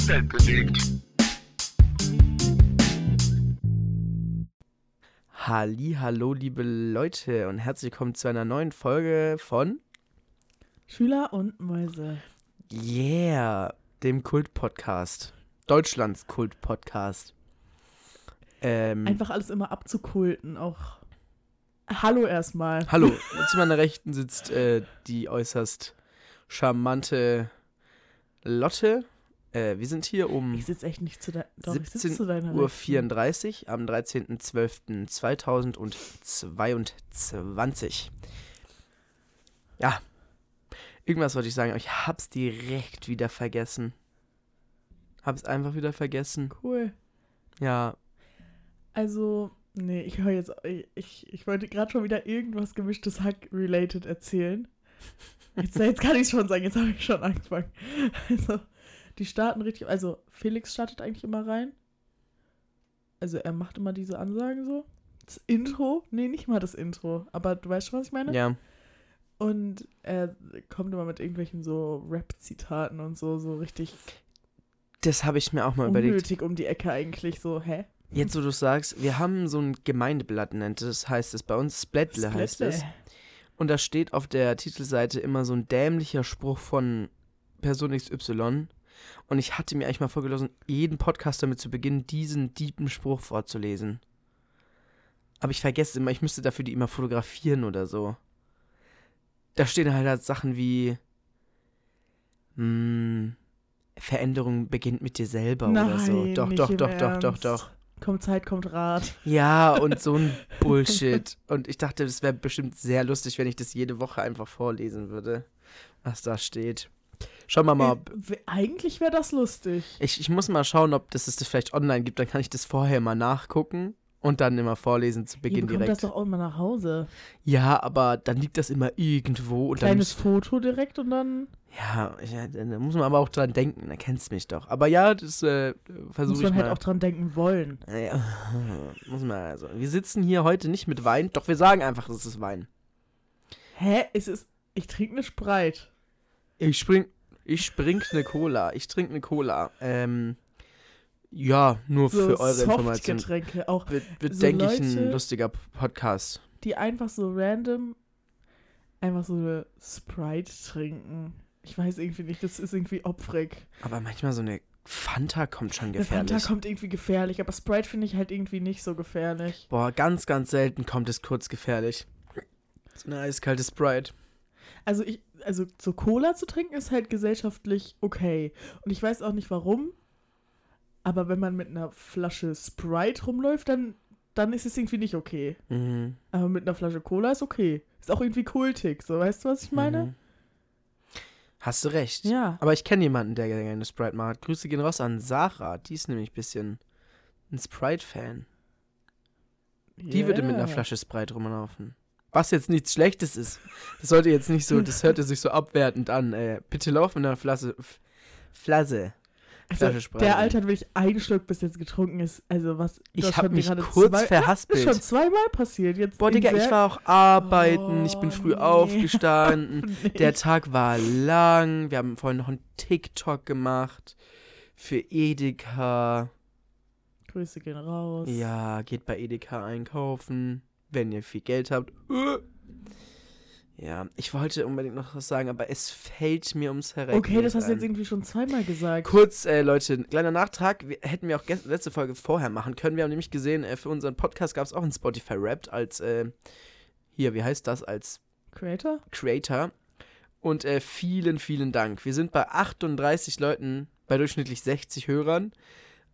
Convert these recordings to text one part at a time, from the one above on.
die Welt bewegt. Halli, hallo, liebe Leute und herzlich willkommen zu einer neuen Folge von Schüler und Mäuse. Yeah, dem Kult-Podcast. Deutschlands Kult-Podcast. Ähm, Einfach alles immer abzukulten, auch. Hallo erstmal. hallo, zu meiner Rechten sitzt äh, die äußerst charmante Lotte. Äh, wir sind hier um Ich sitze echt nicht zu deiner. Doch, ich sitze 17 zu deiner Uhr Rechten. 34 am 13.12.2022. Ja, irgendwas wollte ich sagen, aber ich hab's direkt wieder vergessen. Hab's einfach wieder vergessen. Cool. Ja, Also, nee, ich höre jetzt. Ich, ich, ich wollte gerade schon wieder irgendwas gemischtes Hack-related erzählen. Jetzt, jetzt kann ich schon sagen, jetzt habe ich schon angefangen. Also, die starten richtig. Also, Felix startet eigentlich immer rein. Also, er macht immer diese Ansagen so. Das Intro? Nee, nicht mal das Intro. Aber du weißt schon, was ich meine? ja. Und er kommt immer mit irgendwelchen so Rap-Zitaten und so, so richtig Das habe ich mir auch mal überlegt. unnötig um die Ecke eigentlich. So, hä? Jetzt, wo du sagst, wir haben so ein Gemeindeblatt, nennt es, heißt es bei uns, Splättle heißt es. Splättle. Und da steht auf der Titelseite immer so ein dämlicher Spruch von Person XY. Und ich hatte mir eigentlich mal vorgeschlagen, jeden Podcast damit zu beginnen, diesen tiefen Spruch vorzulesen. Aber ich vergesse es immer, ich müsste dafür die immer fotografieren oder so. Da stehen halt, halt Sachen wie hm, Veränderung beginnt mit dir selber oder so. Nein, Doch, doch, doch, doch, doch, doch. Kommt Zeit, kommt Rat. Ja, und so ein Bullshit. Und ich dachte, das wäre bestimmt sehr lustig, wenn ich das jede Woche einfach vorlesen würde, was da steht. Schauen wir mal, ob. Äh, w- Eigentlich wäre das lustig. Ich, ich muss mal schauen, ob das es das vielleicht online gibt. Dann kann ich das vorher mal nachgucken und dann immer vorlesen zu Ihr Beginn das direkt. doch auch immer nach Hause. Ja, aber dann liegt das immer irgendwo. Kleines Muss, Foto direkt und dann ja, ja, da muss man aber auch dran denken. Da kennst mich doch. Aber ja, das äh, versuche muss ich man mal. halt auch dran denken wollen. ja, muss man also. Wir sitzen hier heute nicht mit Wein, doch wir sagen einfach, es ist Wein. Hä? Es ist. Ich trinke eine Sprite. Ich spring, ich spring ne Cola. Ich trinke ne Cola. Ähm, ja, nur So für eure Information. Softgetränke auch, Wird, wird so denke ich, ein lustiger Podcast. die einfach so random einfach so eine Sprite trinken. Ich weiß irgendwie nicht, das ist irgendwie opfrig. Aber manchmal so eine Fanta kommt schon gefährlich. Fanta kommt irgendwie gefährlich, aber Sprite finde ich halt irgendwie nicht so gefährlich. Boah, ganz, ganz selten kommt es kurz gefährlich. So eine eiskalte Sprite. Also ich, also so Cola zu trinken ist halt gesellschaftlich okay. Und ich weiß auch nicht warum. Aber wenn man mit einer Flasche Sprite rumläuft, dann, dann ist es irgendwie nicht okay. Mhm. Aber mit einer Flasche Cola ist okay. Ist auch irgendwie kultig, so weißt du, was ich meine? Mhm. Hast du recht. Ja. Aber ich kenne jemanden, der gerne Sprite mag. Grüße gehen raus an Sarah. Die ist nämlich ein bisschen ein Sprite-Fan. Die würde mit einer Yeah. Flasche Sprite rumlaufen. Was jetzt nichts Schlechtes ist. Das sollte jetzt nicht so, das hörte sich so abwertend an. Äh, bitte lauf mit einer Flasche. F Flasse. Flasche Also, der Alter hat wirklich ein Schluck bis jetzt getrunken ist. Also was. Ich habe mich kurz zwei, verhaspelt. Ist schon zweimal passiert. Jetzt Boah, Digga, ich war auch arbeiten. ich bin Oh, früh nee. aufgestanden. Nicht. Der Tag war lang. Wir haben vorhin noch einen TikTok gemacht. Für Edeka. Grüße gehen raus. Ja, geht bei Edeka einkaufen, wenn ihr viel Geld habt. Ja, ich wollte unbedingt noch was sagen, aber es fällt mir ums Verrecken. Okay, das hast du ein. jetzt irgendwie schon zweimal gesagt. Kurz, äh, Leute, ein kleiner Nachtrag. Wir, hätten wir auch letzte Folge vorher machen können. Wir haben nämlich gesehen, äh, für unseren Podcast gab es auch einen Spotify-Rap als, äh, hier, wie heißt das, als Creator? Creator. Und äh, vielen, vielen Dank. Wir sind bei 38 Leuten, bei durchschnittlich 60 Hörern,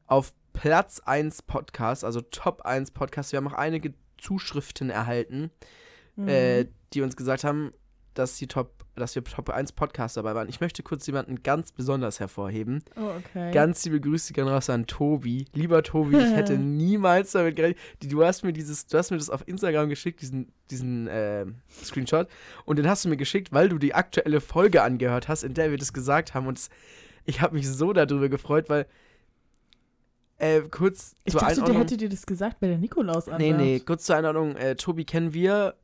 auf Platz 1 Podcast, also Top 1 Podcast. Wir haben auch einige Zuschriften erhalten, Mhm. äh, die uns gesagt haben, dass, die Top, dass wir Top 1 Podcast dabei waren. Ich möchte kurz jemanden ganz besonders hervorheben. oh, okay. Ganz liebe Grüße gehen raus an Tobi. Lieber Tobi, ich hätte niemals damit gerechnet. Du hast mir dieses, du hast mir das auf Instagram geschickt, diesen, diesen äh, Screenshot. Und den hast du mir geschickt, weil du die aktuelle Folge angehört hast, in der wir das gesagt haben. Und ich habe mich so darüber gefreut, weil äh, kurz ich zur dachte, der Einordnung. hätte dir das gesagt bei der nikolaus Nee, nee, kurz zur Einordnung. Äh, Tobi kennen wir.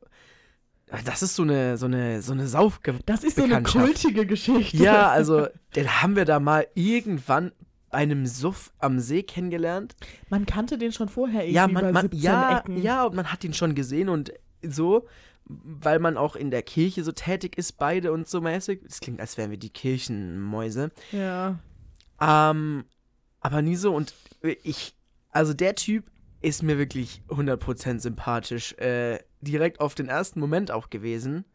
Das ist so eine, so eine, so eine Saufge Das ist so eine kultige Geschichte. Ja, also den haben wir da mal irgendwann bei einem Suff am See kennengelernt. Man kannte den schon vorher irgendwie Ja, man, man, 17 ja, Ecken. ja, und man hat ihn schon gesehen und so, weil man auch in der Kirche so tätig ist, beide und so mäßig. Es klingt, als wären wir die Kirchenmäuse. Ja. Ähm, aber nie so und ich, also der Typ ist mir wirklich 100% sympathisch. Äh, direkt auf den ersten Moment auch gewesen.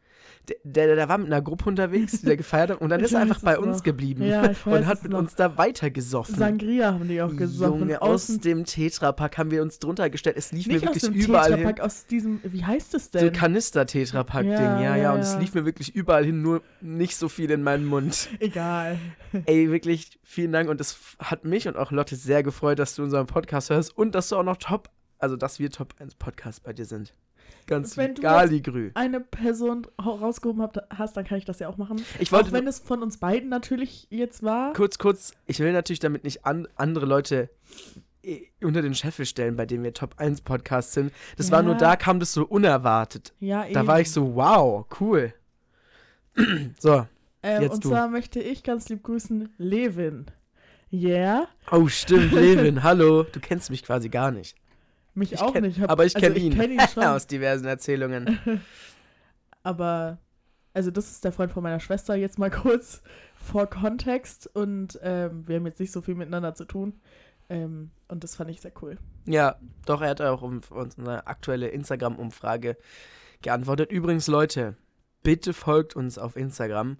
Der, der, der war mit einer Gruppe unterwegs, die der gefeiert hat und dann Ich ist er einfach bei uns noch. geblieben Ja, und hat mit noch. uns da weitergesoffen. Sangria haben die auch gesoffen. Junge, aus Außen, dem Tetrapack haben wir uns drunter gestellt. Es lief mir nicht aus wirklich dem überall hin. Tetrapack, aus diesem, wie heißt es So denn? Kanister-Tetrapack-Ding, Ja, ja, ja, ja, Und es lief mir wirklich überall hin, nur nicht so viel in meinen Mund. Egal. Ey, wirklich vielen Dank. Und es hat mich und auch Lotte sehr gefreut, dass du unseren Podcast hörst und dass du auch noch Top, also dass wir Top 1 Podcast bei dir sind. Ganz Wenn du Galigrü. Eine Person rausgehoben hast, dann kann ich das ja auch machen. Ich Auch wollte wenn es von uns beiden natürlich jetzt war. kurz, kurz, ich will natürlich damit nicht an, andere Leute äh, unter den Scheffel stellen, bei denen wir Top 1 Podcast sind. Das war Ja. nur da, kam das so unerwartet. Ja, eben. Da war ich so, wow, cool. so, Ähm, jetzt und du. zwar möchte ich ganz lieb grüßen Levin. Yeah, oh stimmt, Levin, hallo. Du kennst mich quasi gar nicht. Mich Ich auch kenn- nicht. Hab- aber ich also kenne ihn, Ich kenn ihn schon. aus diversen Erzählungen. aber, also das ist der Freund von meiner Schwester, jetzt mal kurz vor Kontext. Und ähm, wir haben jetzt nicht so viel miteinander zu tun. Ähm, und das fand ich sehr cool. Ja, doch, er hat auch um unsere aktuelle Instagram-Umfrage geantwortet. Übrigens, Leute, bitte folgt uns auf Instagram.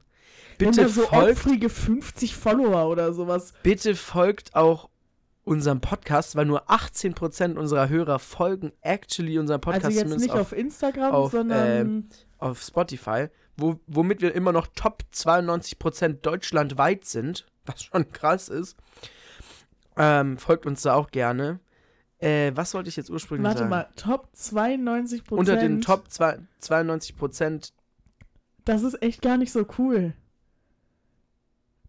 Bitte so folgt, opfrige 50 Follower oder sowas. bitte folgt auch unserem Podcast, weil nur 18% unserer Hörer folgen actually unserem Podcast also jetzt nicht auf, Instagram, auf, sondern auf Spotify, wo, womit wir immer noch Top 92% deutschlandweit sind, was schon krass ist. Ähm, folgt uns da auch gerne. Äh, was wollte ich jetzt ursprünglich warte sagen? mal, Top 92% Unter den Top zwei- 92%. Das ist echt gar nicht so cool.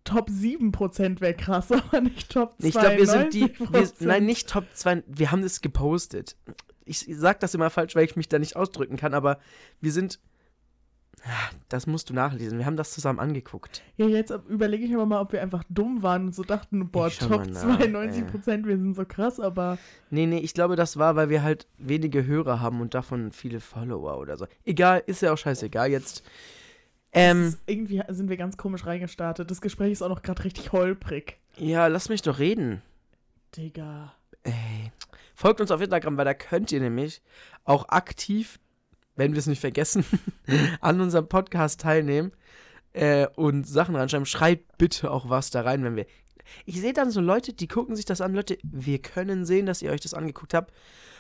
Top 7% wäre krass, aber nicht Top 92%. Ich glaube, wir sind die. Wir, nein, nicht Top 2. Wir haben das gepostet. Ich sag das immer falsch, weil ich mich da nicht ausdrücken kann, aber wir sind. Ah, Das musst du nachlesen. Wir haben das zusammen angeguckt. Ja, jetzt überlege ich aber mal, ob wir einfach dumm waren und so dachten, boah, Top mal nach, 92%, wir sind so krass, aber Nee, nee, ich glaube, das war, weil wir halt wenige Hörer haben und davon viele Follower oder so. Egal, ist ja auch scheißegal jetzt. Ähm, irgendwie sind wir ganz komisch reingestartet. Das Gespräch ist auch noch gerade richtig holprig. ja, lass mich doch reden. Digga. Ey. Folgt uns auf Instagram, weil da könnt ihr nämlich auch aktiv, wenn wir es nicht vergessen, an unserem Podcast teilnehmen äh, und Sachen reinschreiben. Schreibt bitte auch was da rein, wenn wir. Ich sehe dann so Leute, die gucken sich das an. Leute, wir können sehen, dass ihr euch das angeguckt habt.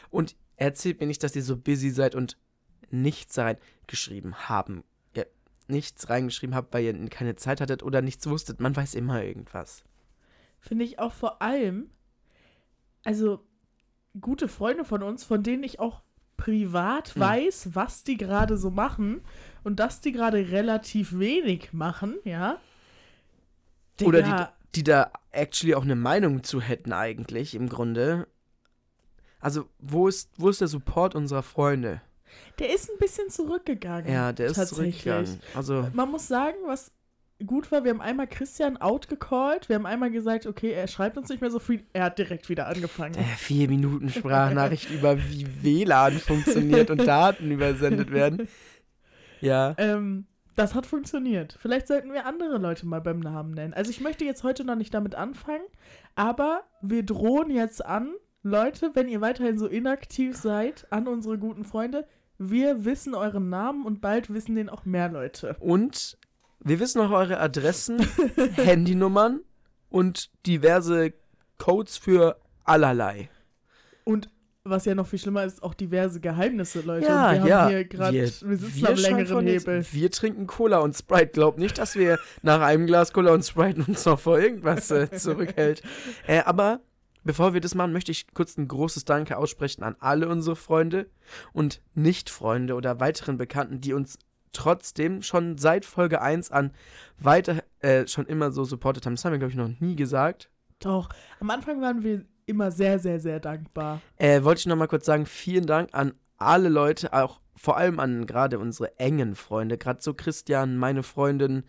Und erzählt mir nicht, dass ihr so busy seid und nichts da reingeschrieben haben. Nichts reingeschrieben habt, weil ihr keine Zeit hattet oder nichts wusstet. Man weiß immer irgendwas. Finde ich auch vor allem, also gute Freunde von uns, von denen ich auch privat Hm. weiß, was die gerade so machen und dass die gerade relativ wenig machen, ja. Oder Digga, die, die da actually auch eine Meinung zu hätten eigentlich im Grunde. Also, wo ist, wo ist der Support unserer Freunde? Der ist ein bisschen zurückgegangen. Ja, der ist tatsächlich. zurückgegangen. Also, Man muss sagen, was gut war, wir haben einmal Christian outgecallt, wir haben einmal gesagt, okay, er schreibt uns nicht mehr so viel, er hat direkt wieder angefangen. der vier Minuten Sprachnachricht über wie WLAN funktioniert und Daten übersendet werden. Ja. Ähm, das hat funktioniert. Vielleicht sollten wir andere Leute mal beim Namen nennen. Also ich möchte jetzt heute noch nicht damit anfangen, aber wir drohen jetzt an, Leute, wenn ihr weiterhin so inaktiv seid, an unsere guten Freunde, wir wissen euren Namen und bald wissen den auch mehr Leute. Und wir wissen auch eure Adressen, Handynummern und diverse Codes für allerlei. Und was ja noch viel schlimmer ist, auch diverse Geheimnisse, Leute. Ja, wir ja. haben hier gerade, wir, sitzen am scheinen längeren von jetzt- Hebel. Wir trinken Cola und Sprite. Glaub nicht, dass wir nach einem Glas Cola und Sprite uns noch vor irgendwas äh, zurückhält. Äh, aber bevor wir das machen, möchte ich kurz ein großes Danke aussprechen an alle unsere Freunde und Nicht-Freunde oder weiteren Bekannten, die uns trotzdem schon seit Folge 1 an weiter äh, schon immer so supportet haben. Das haben wir, glaube ich, noch nie gesagt. Doch, am Anfang waren wir immer sehr, sehr, sehr dankbar. Äh, wollte ich noch mal kurz sagen, vielen Dank an alle Leute, auch vor allem an gerade unsere engen Freunde, gerade so Christian, meine Freundin,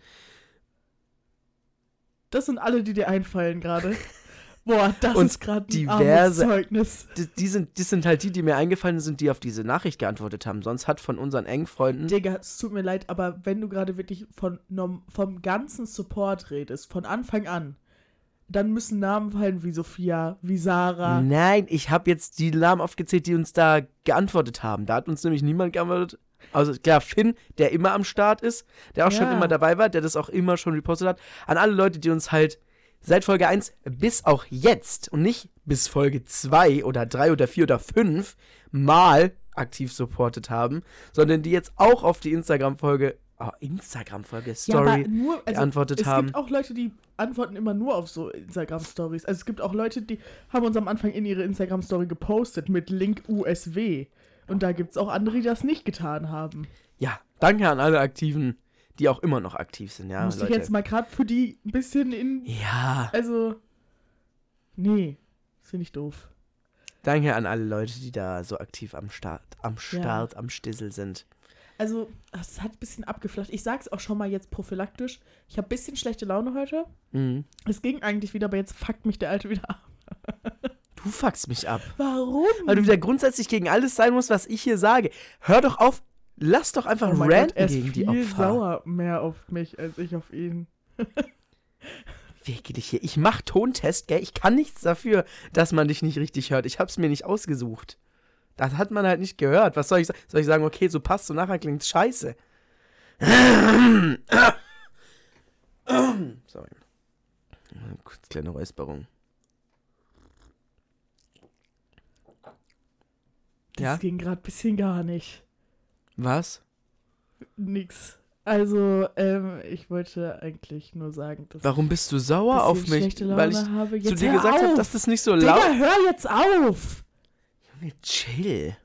Das sind alle, die dir einfallen gerade. Boah, das Und ist gerade ein diverse- Armutszeugnis. Die, die, sind, die sind halt die, die mir eingefallen sind, die auf diese Nachricht geantwortet haben. Sonst hat von unseren engen Freunden. Digga, es tut mir leid, aber wenn du gerade wirklich von, vom ganzen Support redest, von Anfang an, dann müssen Namen fallen wie Sophia, wie Sarah. Nein, ich habe jetzt die Namen aufgezählt, die uns da geantwortet haben. Da hat uns nämlich niemand geantwortet. Also klar, Finn, der immer am Start ist, der auch schon Ja. immer dabei war, der das auch immer schon repostet hat. An alle Leute, die uns halt seit Folge 1 bis auch jetzt und nicht bis Folge 2 oder 3 oder 4 oder 5 mal aktiv supportet haben, sondern die jetzt auch auf die Instagram-Folge, oh, Instagram-Folge, Ja, Story nur, also, geantwortet es haben. gibt auch Leute, die antworten immer nur auf so Instagram-Stories. Also es gibt auch Leute, die haben uns am Anfang in ihre Instagram-Story gepostet mit Link USW. Und da gibt es auch andere, die das nicht getan haben. Ja, danke an alle Aktiven, die auch immer noch aktiv sind, ja, ich Leute. jetzt mal gerade für die ein bisschen in. ja, Also. Nee, das finde ich doof. danke an alle Leute, die da so aktiv am Start, am Start, am Stissel sind. Also, es hat ein bisschen abgeflacht. Ich sag's auch schon mal jetzt prophylaktisch. Ich habe ein bisschen schlechte Laune heute. Mhm. Es ging eigentlich wieder, aber jetzt fuckt mich der Alte wieder ab. Du fuckst mich ab. Warum? Weil du wieder grundsätzlich gegen alles sein musst, was ich hier sage. Hör doch auf, lass doch einfach oh mein Gott, ranten er ist gegen die viel Opfer. sauer mehr auf mich als ich auf ihn. Wege dich hier. Ich mach Tontest, gell? Ich kann nichts dafür, dass man dich nicht richtig hört. Ich hab's mir nicht ausgesucht. Das hat man halt nicht gehört. Was soll ich sagen? Soll ich sagen, okay, so passt, so nachher klingt's scheiße. Sorry. Kurz kleine Räusperung. Das Ja? ging gerade ein bisschen gar nicht. Was? Nix. Also, ähm, ich wollte eigentlich nur sagen, dass Warum bist du sauer auf mich? Weil ich habe. Jetzt zu dir gesagt habe, dass das nicht so laut Digga, hör jetzt auf! Junge, chill.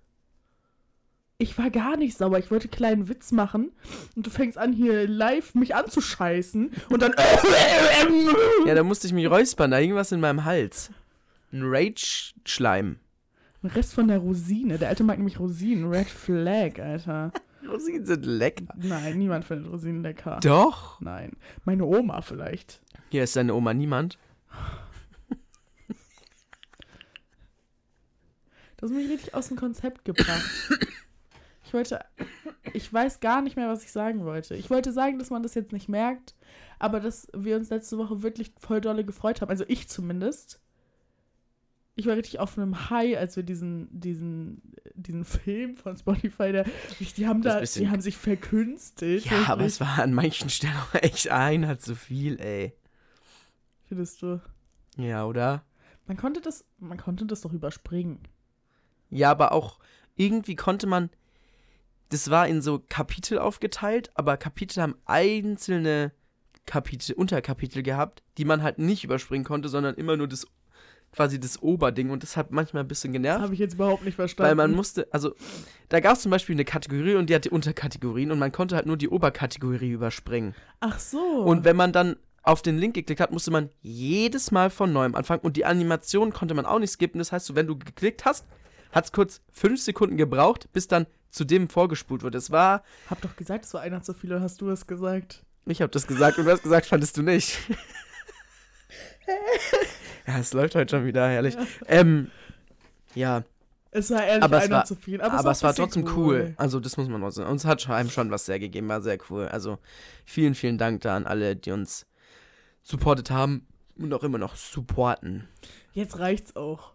Ich war gar nicht sauer. Ich wollte einen kleinen Witz machen und du fängst an, hier live mich anzuscheißen und dann. Ja, da musste ich mich räuspern. Da hing was in meinem Hals. Ein Rage-Schleim. Ein Rest von der Rosine. Der alte mag nämlich Rosinen. Red Flag, Alter. Rosinen sind lecker. Nein, niemand findet Rosinen lecker. Doch. Nein. Meine Oma vielleicht. Hier ist deine Oma niemand. Das hat mich richtig aus dem Konzept gebracht. Ich wollte. Ich weiß gar nicht mehr, was ich sagen wollte. Ich wollte sagen, dass man das jetzt nicht merkt, aber dass wir uns letzte Woche wirklich voll dolle gefreut haben. Also ich zumindest. Ich war richtig auf einem High, als wir diesen, diesen, diesen Film von Spotify, der, die haben da, die haben sich verkünstelt. Ja, aber wirklich. es war an manchen Stellen auch echt einer zu viel, ey. Findest du? Ja, oder? Man konnte das, man konnte das doch überspringen. Ja, aber auch irgendwie konnte man. Das war in so Kapitel aufgeteilt, aber Kapitel haben einzelne Kapitel, Unterkapitel gehabt, die man halt nicht überspringen konnte, sondern immer nur das quasi das Oberding und das hat manchmal ein bisschen Das genervt. habe ich jetzt überhaupt nicht verstanden. Weil man musste, also da gab es zum Beispiel eine Kategorie und die hatte Unterkategorien und man konnte halt nur die Oberkategorie überspringen. Ach so. Und wenn man dann auf den Link geklickt hat, musste man jedes Mal von neuem anfangen und die Animation konnte man auch nicht skippen. Das heißt, so, wenn du geklickt hast, hat es kurz fünf Sekunden gebraucht, bis dann zu dem vorgespult wurde. Es war, Hab doch gesagt, es war einer zu viel, oder hast du es gesagt? ich habe das gesagt und du hast gesagt, fandest du nicht. ja, es läuft heute schon wieder herrlich. Ähm, ja, Es war ehrlich Aber es war- zu viel. Aber, aber, es war trotzdem cool. Also, das muss man auch sagen. Uns hat einem schon was sehr gegeben, war sehr cool. Also, vielen, vielen Dank da an alle, die uns supportet haben und auch immer noch supporten. Jetzt reicht's auch.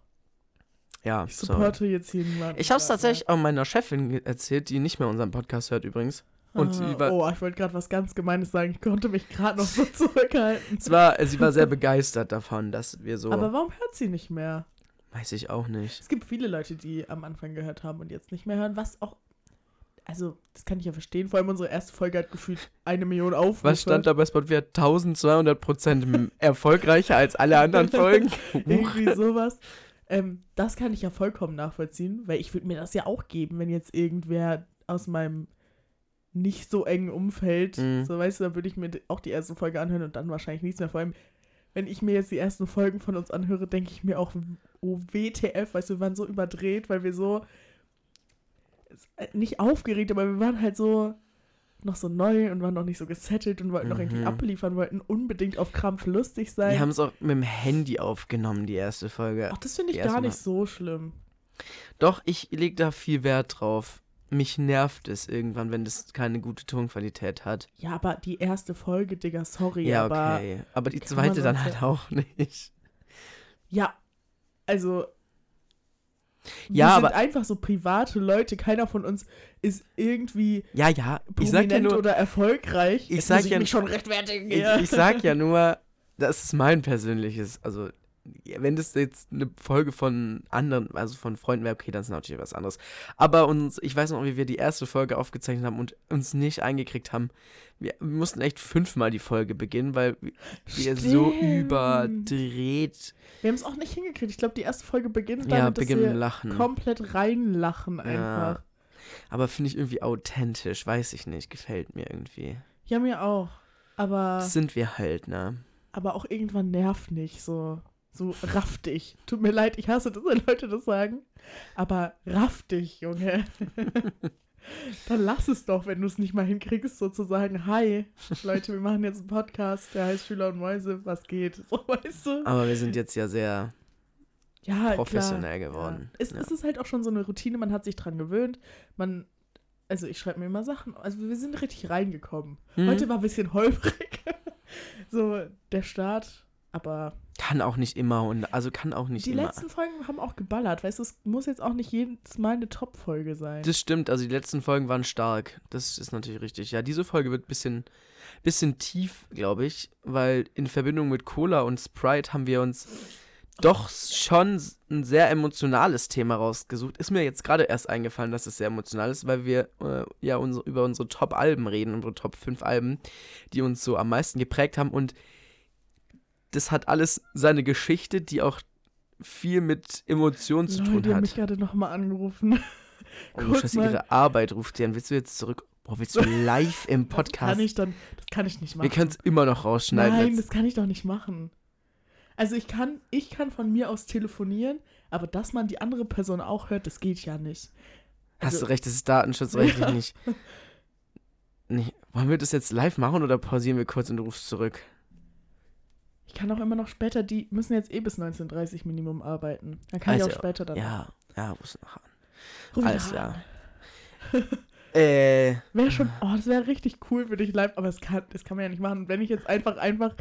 Ja, Ich sorry. supporte jetzt hier niemanden. Ich habe es gerade. tatsächlich auch meiner Chefin erzählt, die nicht mehr unseren Podcast hört übrigens. Und Ah, war, oh, ich wollte gerade was ganz Gemeines sagen. Ich konnte mich gerade noch so zurückhalten. es war, sie war sehr begeistert davon, dass wir so. Aber warum hört sie nicht mehr? weiß ich auch nicht. Es gibt viele Leute, die am Anfang gehört haben und jetzt nicht mehr hören, was auch. Also, das kann ich ja verstehen. Vor allem unsere erste Folge hat gefühlt eine Million Aufrufe. Was stand da bei Spotify? 1200 Prozent erfolgreicher als alle anderen Folgen. Irgendwie sowas. Ähm, das kann ich ja vollkommen nachvollziehen, weil ich würde mir das ja auch geben, wenn jetzt irgendwer aus meinem nicht so engen Umfeld, Mhm. so weißt du, da würde ich mir auch die erste Folge anhören und dann wahrscheinlich nichts mehr. Vor allem, wenn ich mir jetzt die ersten Folgen von uns anhöre, denke ich mir auch, oh WTF, weißt du, wir waren so überdreht, weil wir so äh, nicht aufgeregt, aber wir waren halt so noch so neu und waren noch nicht so gesettelt und wollten noch irgendwie Mhm. abliefern, wollten unbedingt auf Krampf lustig sein. Wir haben es auch mit dem Handy aufgenommen, die erste Folge. Ach, das finde ich gar nicht so schlimm. Doch, ich lege da viel Wert drauf. Mich nervt es irgendwann, wenn das keine gute Tonqualität hat. Ja, aber die erste Folge, Digga, sorry, Ja, aber okay. Aber die kann man zweite dann halt auch nicht. ja, also Ja, wir aber- sind einfach so private Leute. Keiner von uns ist irgendwie Ja, ja. Ich sag ja prominent nur, oder erfolgreich. ich Jetzt sag muss ich ja- mich schon rechtfertigen. ich, ich sag ja nur, das ist mein persönliches, also wenn das jetzt eine Folge von anderen, also von Freunden wäre, okay, dann ist natürlich was anderes. Aber uns, ich weiß noch, wie wir die erste Folge aufgezeichnet haben und uns nicht eingekriegt haben. Wir, wir mussten echt fünfmal die Folge beginnen, weil wir so Stimmt. überdreht, Wir haben es auch nicht hingekriegt. Ich glaube, die erste Folge beginnt ja, damit, dass beginnen mit wir Lachen. komplett reinlachen Ja. einfach. Aber finde ich irgendwie authentisch, weiß ich nicht, gefällt mir irgendwie. Ja, mir auch. Aber, Das sind wir halt, ne? aber auch irgendwann nervt nicht so. So raff dich. Tut mir leid, ich hasse das, wenn Leute das sagen. Aber raff dich, Junge. Dann lass es doch, wenn du es nicht mal hinkriegst, sozusagen. Hi, Leute, wir machen jetzt einen Podcast, der heißt Schüler und Mäuse, was geht? So, weißt du? Aber wir sind jetzt ja sehr Ja, professionell klar. geworden. Ja. Es, Ja. es ist halt auch schon so eine Routine, man hat sich dran gewöhnt. Man, also ich schreibe mir immer Sachen, also wir sind richtig reingekommen. Mhm. Heute war ein bisschen holprig, so der Start, aber Kann auch nicht immer und also kann auch nicht die immer. letzten Folgen haben auch geballert, weißt du, es muss jetzt auch nicht jedes Mal eine Top-Folge sein. Das stimmt, also die letzten Folgen waren stark. Das ist natürlich richtig. Ja, diese Folge wird ein bisschen, bisschen tief, glaube ich, weil in Verbindung mit Cola und Sprite haben wir uns doch schon ein sehr emotionales Thema rausgesucht. Ist mir jetzt gerade erst eingefallen, dass es sehr emotional ist, weil wir äh, ja unsere, über unsere Top-Alben reden, unsere Top 5 Alben, die uns so am meisten geprägt haben. Und das hat alles seine Geschichte, die auch viel mit Emotionen zu Leute, tun die haben hat. mich gerade nochmal angerufen. Oh, Kurz Scheiße, mal- ihre Arbeit ruft sie an. Willst du jetzt zurück? Boah, willst du live im Das Podcast? kann ich dann, das kann ich nicht machen. Wir können es immer noch rausschneiden. Nein, jetzt. das kann ich doch nicht machen. Also ich kann, ich kann von mir aus telefonieren, aber dass man die andere Person auch hört, das geht ja nicht. Hast also- du recht, das ist datenschutzrechtlich Ja. nicht. nicht. Wollen wir das jetzt live machen oder pausieren wir kurz und du rufst zurück? Ich kann auch immer noch später, die müssen jetzt eh bis 19.30 Minimum arbeiten. Dann kann ich Also, auch später dann. Ja, ja, du noch an. Ruf ich Alles klar. Äh, Wäre schon, oh, das wäre richtig cool für dich live, aber das kann, das kann man ja nicht machen. Wenn ich jetzt einfach, einfach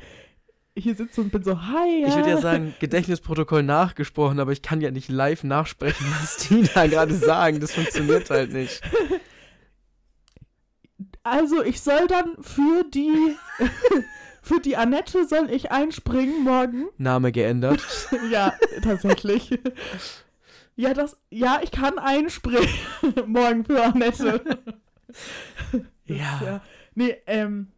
hier sitze und bin so, hi, ja. ich würde ja sagen, Gedächtnisprotokoll nachgesprochen, aber ich kann ja nicht live nachsprechen, was die da gerade sagen. Das funktioniert halt nicht. Also ich soll dann für die, für die Annette soll ich einspringen morgen. Name geändert. Ja, tatsächlich. Ja, das, ja, ich kann einspringen morgen für Annette. Ja. ja. Nee, ähm,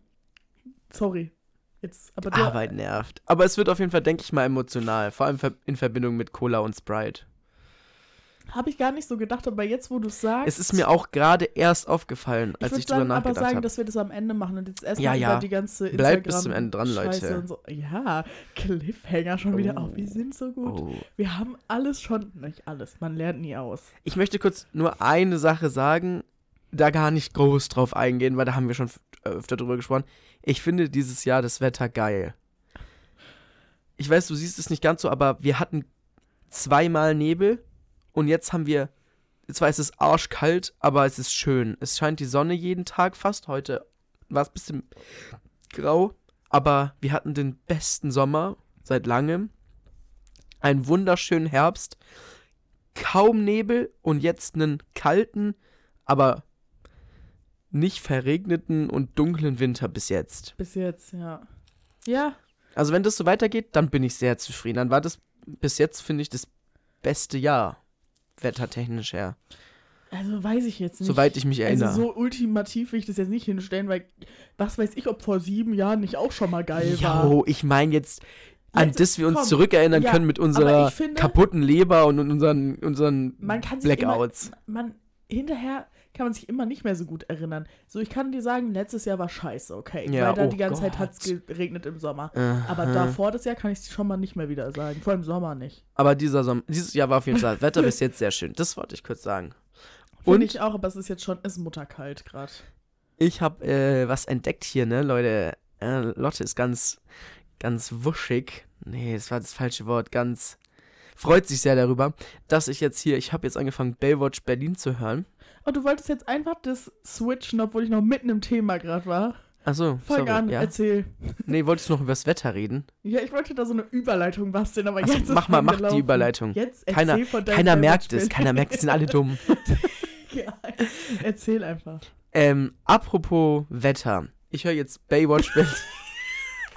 sorry. Jetzt, aber Arbeit nervt. Aber es wird auf jeden Fall, denke ich mal, emotional. Vor allem in Verbindung mit Cola und Sprite. Habe ich gar nicht so gedacht, aber jetzt, wo du sagst. Es ist mir auch gerade erst aufgefallen, ich als würd ich, drüber dann aber nachgedacht sagen, habe. dass wir das am Ende machen und jetzt erstmal Ja, ja. über die ganze Bleibt bis zum Ende dran, Instagram-Scheiße Leute. So. Ja, Cliffhanger schon wieder. Oh. Oh, wir sind so gut. Oh. Wir haben alles schon, nicht alles, man lernt nie aus. Ich möchte kurz nur eine Sache sagen, da gar nicht groß drauf eingehen, weil da haben wir schon f- öfter drüber gesprochen. Ich finde dieses Jahr das Wetter geil. Ich weiß, du siehst es nicht ganz so, aber wir hatten zweimal Nebel und jetzt haben wir, zwar ist es arschkalt, aber es ist schön. Es scheint die Sonne jeden Tag fast. Heute war es ein bisschen grau, aber wir hatten den besten Sommer seit langem. Einen wunderschönen Herbst kaum Nebel und jetzt einen kalten, aber nicht verregneten und dunklen Winter bis jetzt. Bis jetzt, ja. Ja, Also wenn das so weitergeht, dann bin ich sehr zufrieden. Dann war das bis jetzt, finde ich, das beste Jahr, wettertechnisch her. also weiß ich jetzt nicht. Soweit ich mich erinnere. Also so ultimativ will ich das jetzt nicht hinstellen, weil was weiß ich, ob vor sieben Jahren nicht auch schon mal geil war. Jo, ich meine jetzt, an Jetzt, das wir uns komm, zurückerinnern ja, können mit unserer finde- kaputten Leber und unseren, unseren Man kann sich Blackouts. Immer, man, hinterher kann man sich immer nicht mehr so gut erinnern. So, ich kann dir sagen, letztes Jahr war scheiße, okay. Ja, weil da oh die ganze Zeit Gott. hat es geregnet im Sommer. Aha. Aber davor das Jahr kann ich es schon mal nicht mehr wieder sagen. Vor allem Sommer nicht. Aber dieser Sommer, dieses Jahr war auf jeden Fall Wetter bis jetzt sehr schön. Das wollte ich kurz sagen. Finde Und ich auch, aber es ist jetzt schon, es ist mutterkalt gerade. Ich habe äh, was entdeckt hier, ne, Leute. Äh, Lotte ist ganz, ganz wuschig. Nee, das war das falsche Wort. Ganz. Freut sich sehr darüber, dass ich jetzt hier, ich habe jetzt angefangen, Baywatch Berlin zu hören. Oh, du wolltest jetzt einfach das switchen, obwohl ich noch mitten im Thema gerade war. Achso, Fang sorry. an, ja. erzähl. Nee, wolltest du noch über das Wetter reden? Ja, ich wollte da so eine Überleitung basteln, aber Achso, jetzt ist mach mal, schon mach die gelaufen. Überleitung. Jetzt erzähl Keiner, von deinem keiner merkt es, keiner merkt es, sind alle dumm. ja, erzähl einfach. Ähm, apropos Wetter. Ich höre jetzt Baywatch Berlin.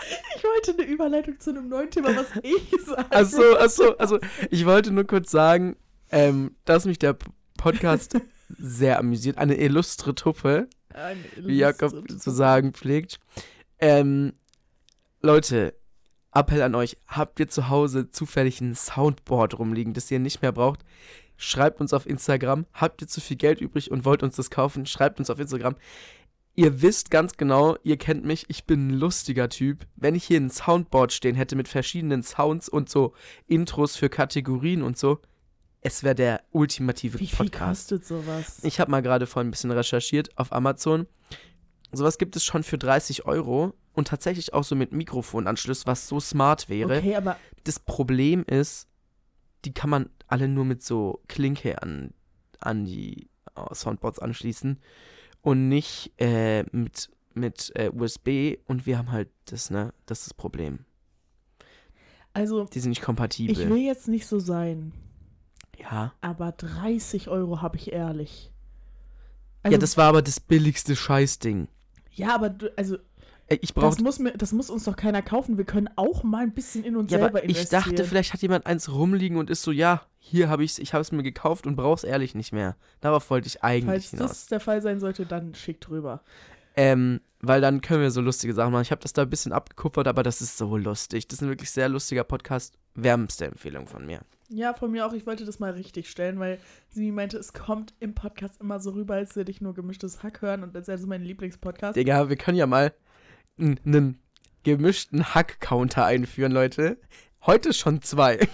Ich wollte eine Überleitung zu einem neuen Thema, was ich sage. Achso, achso, also ich wollte nur kurz sagen, ähm, dass mich der Podcast sehr amüsiert. Eine illustre Truppe, Eine wie Jakob illustre zu sagen pflegt. Ähm, Leute, Appell an euch, habt ihr zu Hause zufällig ein Soundboard rumliegen, das ihr nicht mehr braucht? Schreibt uns auf Instagram. Habt ihr zu viel Geld übrig und wollt uns das kaufen? Schreibt uns auf Instagram. Ihr wisst ganz genau, ihr kennt mich, ich bin ein lustiger Typ. Wenn ich hier ein Soundboard stehen hätte mit verschiedenen Sounds und so Intros für Kategorien und so, es wäre der ultimative Wie viel Podcast. kostet sowas? Ich habe mal gerade vorhin ein bisschen recherchiert auf Amazon. Sowas gibt es schon für 30 Euro und tatsächlich auch so mit Mikrofonanschluss, was so smart wäre. Okay, aber Das Problem ist, die kann man alle nur mit so Klinke an, an die äh, Soundboards anschließen und nicht äh, mit, mit äh, USB und wir haben halt das, ne? Das ist das Problem. also Die sind nicht ich kompatibel. will jetzt nicht so sein, Ja. aber 30 Euro habe ich ehrlich. ja, Also, das war aber das billigste Scheißding. ja, aber du, also Ich das brauchte muss, mir, das muss uns doch keiner kaufen. Wir können auch mal ein bisschen in uns Ja, selber aber ich investieren. dachte, vielleicht hat jemand eins rumliegen und ist so, ja, hier habe ich's, ich habe es mir gekauft und brauch's ehrlich nicht mehr. Darauf wollte ich eigentlich Falls hinaus. das der Fall sein sollte, dann schickt rüber. Ähm, weil dann können wir so lustige Sachen machen. Ich habe das da ein bisschen abgekupfert, aber das ist so lustig. Das ist ein wirklich sehr lustiger Podcast. Wärmste Empfehlung von mir. Ja, von mir auch. Ich wollte das mal richtig stellen, weil sie meinte, es kommt im Podcast immer so rüber, als würde ich nur gemischtes Hack hören und das ist also mein Lieblingspodcast. Digga, wir können ja mal einen gemischten Hack-Counter einführen, Leute. Heute schon zwei.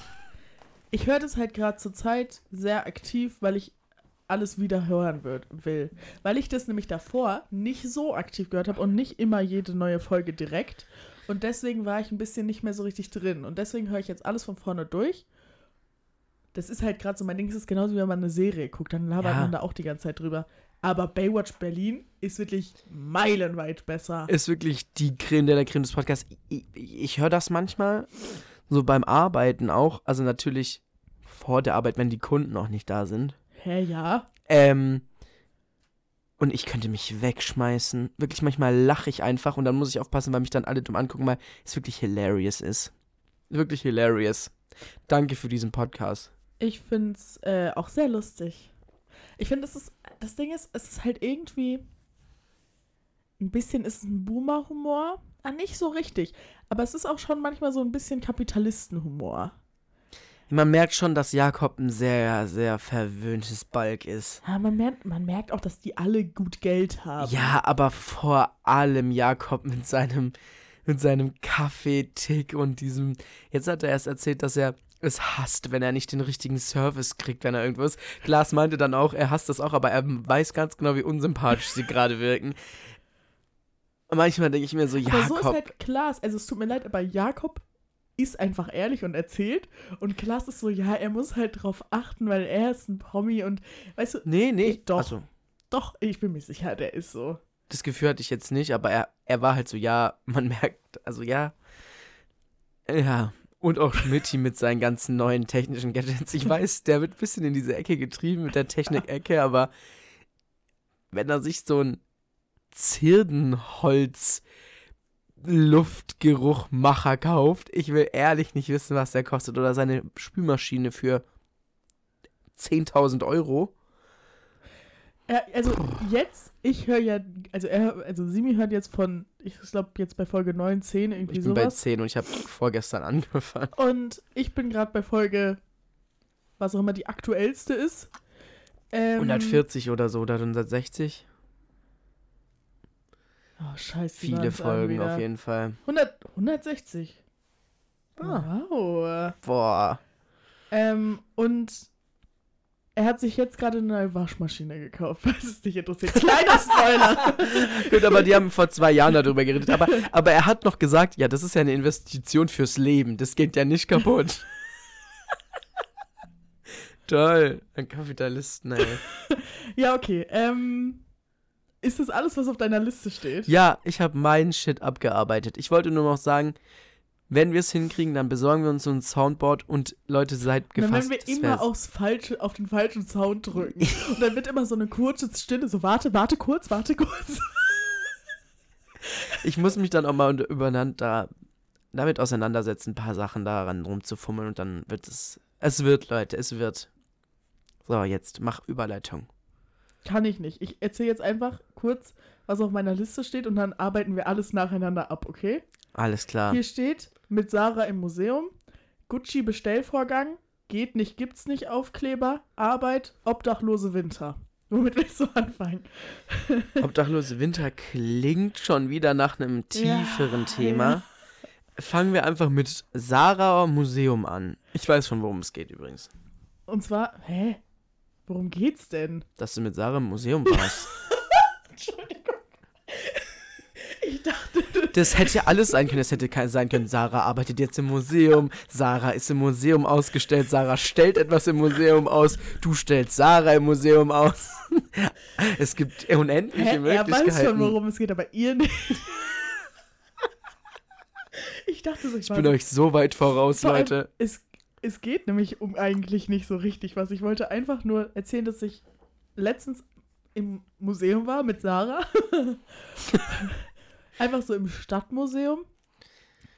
Ich höre das halt gerade zur Zeit sehr aktiv, weil ich alles wieder hören wird, will. Weil ich das nämlich davor nicht so aktiv gehört habe und nicht immer jede neue Folge direkt. Und deswegen war ich ein bisschen nicht mehr so richtig drin. Und deswegen höre ich jetzt alles von vorne durch. Das ist halt gerade so mein Ding. Es ist genauso, wie wenn man eine Serie guckt. Dann labert Ja. man da auch die ganze Zeit drüber. Aber Baywatch Berlin ist wirklich meilenweit besser. Ist wirklich die Creme der Creme des Podcasts. Ich, ich, ich höre das manchmal so beim Arbeiten auch. Also natürlich vor der Arbeit, wenn die Kunden noch nicht da sind. Hä, ja? Ähm, und ich könnte mich wegschmeißen. Wirklich, manchmal lache ich einfach und dann muss ich aufpassen, weil mich dann alle dumm angucken, weil es wirklich hilarious ist. Wirklich hilarious. Danke für diesen Podcast. Ich finde es äh, auch sehr lustig. Ich finde, es ist, das Ding ist, es ist halt irgendwie ein bisschen ist es ein Boomer-Humor. Ah, nicht so richtig. Aber es ist auch schon manchmal so ein bisschen Kapitalistenhumor. Man merkt schon, dass Jakob ein sehr, sehr verwöhntes Balk ist. Ja, man merkt, man merkt auch, dass die alle gut Geld haben. Ja, aber vor allem Jakob mit seinem, mit seinem Kaffeetick und diesem. Jetzt hat er erst erzählt, dass er es hasst, wenn er nicht den richtigen Service kriegt, wenn er irgendwas. Glas meinte dann auch, er hasst das auch, aber er weiß ganz genau, wie unsympathisch sie gerade wirken. Manchmal denke ich mir so, Aber so ist Jakob. halt Klaas. Also es tut mir leid, aber Jakob ist einfach ehrlich und erzählt. Und Klaas ist so, ja, er muss halt drauf achten, weil er ist ein Promi und weißt du, nee, nee, doch. Also, doch, ich bin mir sicher, der ist so. das Gefühl hatte ich jetzt nicht, aber er, er war halt so, ja, man merkt, also ja. Ja. Und auch Schmidti mit seinen ganzen neuen technischen Gadgets. Ich weiß, der wird ein bisschen in diese Ecke getrieben mit der Technik-Ecke, aber wenn er sich so ein Zirdenholz Luftgeruchmacher kauft, ich will ehrlich nicht wissen, was der kostet. Oder seine Spülmaschine für 10.000 Euro. Ja, also jetzt, ich höre ja, also er, also Simi hört jetzt von, ich glaube jetzt bei Folge 9, 10 irgendwie Ich bin bei sowas. 10 und ich habe vorgestern angefangen. Und ich bin gerade bei Folge, was auch immer die aktuellste ist. Ähm, 140 oder so, oder 160. Oh, scheiße. Viele Folgen auf jeden Fall. 100, 160. Ah. Wow. Boah. Ähm, und Er hat sich jetzt gerade eine neue Waschmaschine gekauft, falls es dich interessiert. Kleiner Spoiler. Gut, aber die haben vor zwei Jahren darüber geredet. Aber, aber er hat noch gesagt, ja, das ist ja eine Investition fürs Leben. Das geht ja nicht kaputt. Toll. Ein Kapitalisten, ey. ja, okay. Ähm, ist das alles, was auf deiner Liste steht? Ja, ich habe meinen Shit abgearbeitet. Ich wollte nur noch sagen, wenn wir es hinkriegen, dann besorgen wir uns so ein Soundboard und Leute, seid gefasst. Dann werden wir immer aufs falsche, auf den falschen Sound drücken. und dann wird immer so eine kurze Stille, so warte, warte kurz, warte kurz. ich muss mich dann auch mal übereinander damit auseinandersetzen, ein paar Sachen daran rumzufummeln und dann wird es. Es wird, Leute, es wird. So, jetzt mach Überleitung. Kann ich nicht. Ich erzähle jetzt einfach kurz, was auf meiner Liste steht und dann arbeiten wir alles nacheinander ab, okay? Alles klar. Hier steht mit Sarah im Museum, Gucci Bestellvorgang, geht nicht, gibt's nicht Aufkleber, Arbeit, obdachlose Winter. Womit willst du anfangen? Obdachlose Winter klingt schon wieder nach einem tieferen ja, Thema. Ja. Fangen wir einfach mit Sarah Museum an. Ich weiß schon, worum es geht übrigens. Und zwar, hä? Worum geht's denn? Dass du mit Sarah im Museum warst. Entschuldigung. Ich dachte. Das hätte ja alles sein können. Es hätte sein können, Sarah arbeitet jetzt im Museum. Sarah ist im Museum ausgestellt. Sarah stellt etwas im Museum aus. Du stellst Sarah im Museum aus. es gibt unendliche Hä, Möglichkeiten. Er weiß schon, worum es geht, aber ihr nicht. ich dachte so, ich, ich bin euch so weit voraus, Leute. Es, es geht nämlich um eigentlich nicht so richtig was. Ich wollte einfach nur erzählen, dass ich letztens im Museum war mit Sarah. Einfach so im Stadtmuseum.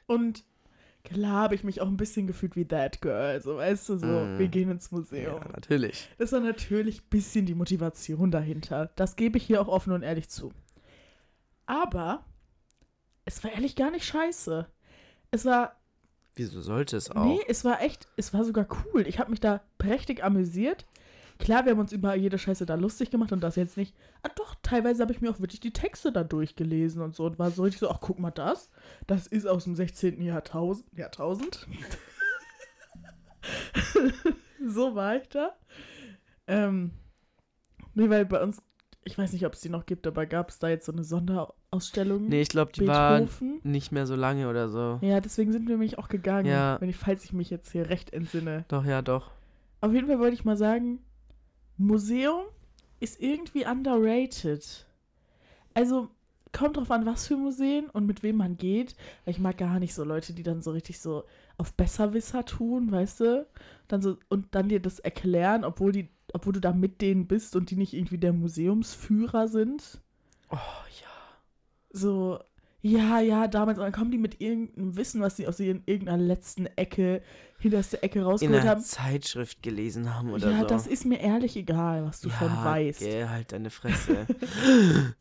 Und klar habe ich mich auch ein bisschen gefühlt wie That Girl. So, weißt du, so, mm. wir gehen ins Museum. Ja, natürlich. Das war natürlich ein bisschen die Motivation dahinter. Das gebe ich hier auch offen und ehrlich zu. Aber es war ehrlich gar nicht scheiße. Es war. Wieso sollte es auch? Nee, es war echt, es war sogar cool. Ich habe mich da prächtig amüsiert. Klar, wir haben uns über jede Scheiße da lustig gemacht und das jetzt nicht. Ah, doch, teilweise habe ich mir auch wirklich die Texte da durchgelesen und so und war so richtig so, ach, guck mal das. Das ist aus dem 16. Jahrtausend. Jahrtausend. so war ich da. Ähm, nee, weil bei uns, ich weiß nicht, ob es die noch gibt, aber gab es da jetzt so eine Sonderausstellung? Nee, ich glaube, die Beethoven? war nicht mehr so lange oder so. Ja, deswegen sind wir nämlich auch gegangen, ja. wenn ich, falls ich mich jetzt hier recht entsinne. Doch, ja, doch. Auf jeden Fall wollte ich mal sagen, Museum ist irgendwie underrated. Also kommt drauf an, was für Museen und mit wem man geht. Weil ich mag gar nicht so Leute, die dann so richtig so auf Besserwisser tun, weißt du? Dann so, und dann dir das erklären, obwohl die, obwohl du da mit denen bist und die nicht irgendwie der Museumsführer sind. Oh ja. So, ja, ja, damals, und dann kommen die mit irgendeinem Wissen, was sie aus irgendeiner letzten Ecke, hinterste Ecke rausgeholt haben. In einer Zeitschrift gelesen haben oder ja, so. Ja, das ist mir ehrlich egal, was du ja, schon weißt. Ja, halt deine Fresse.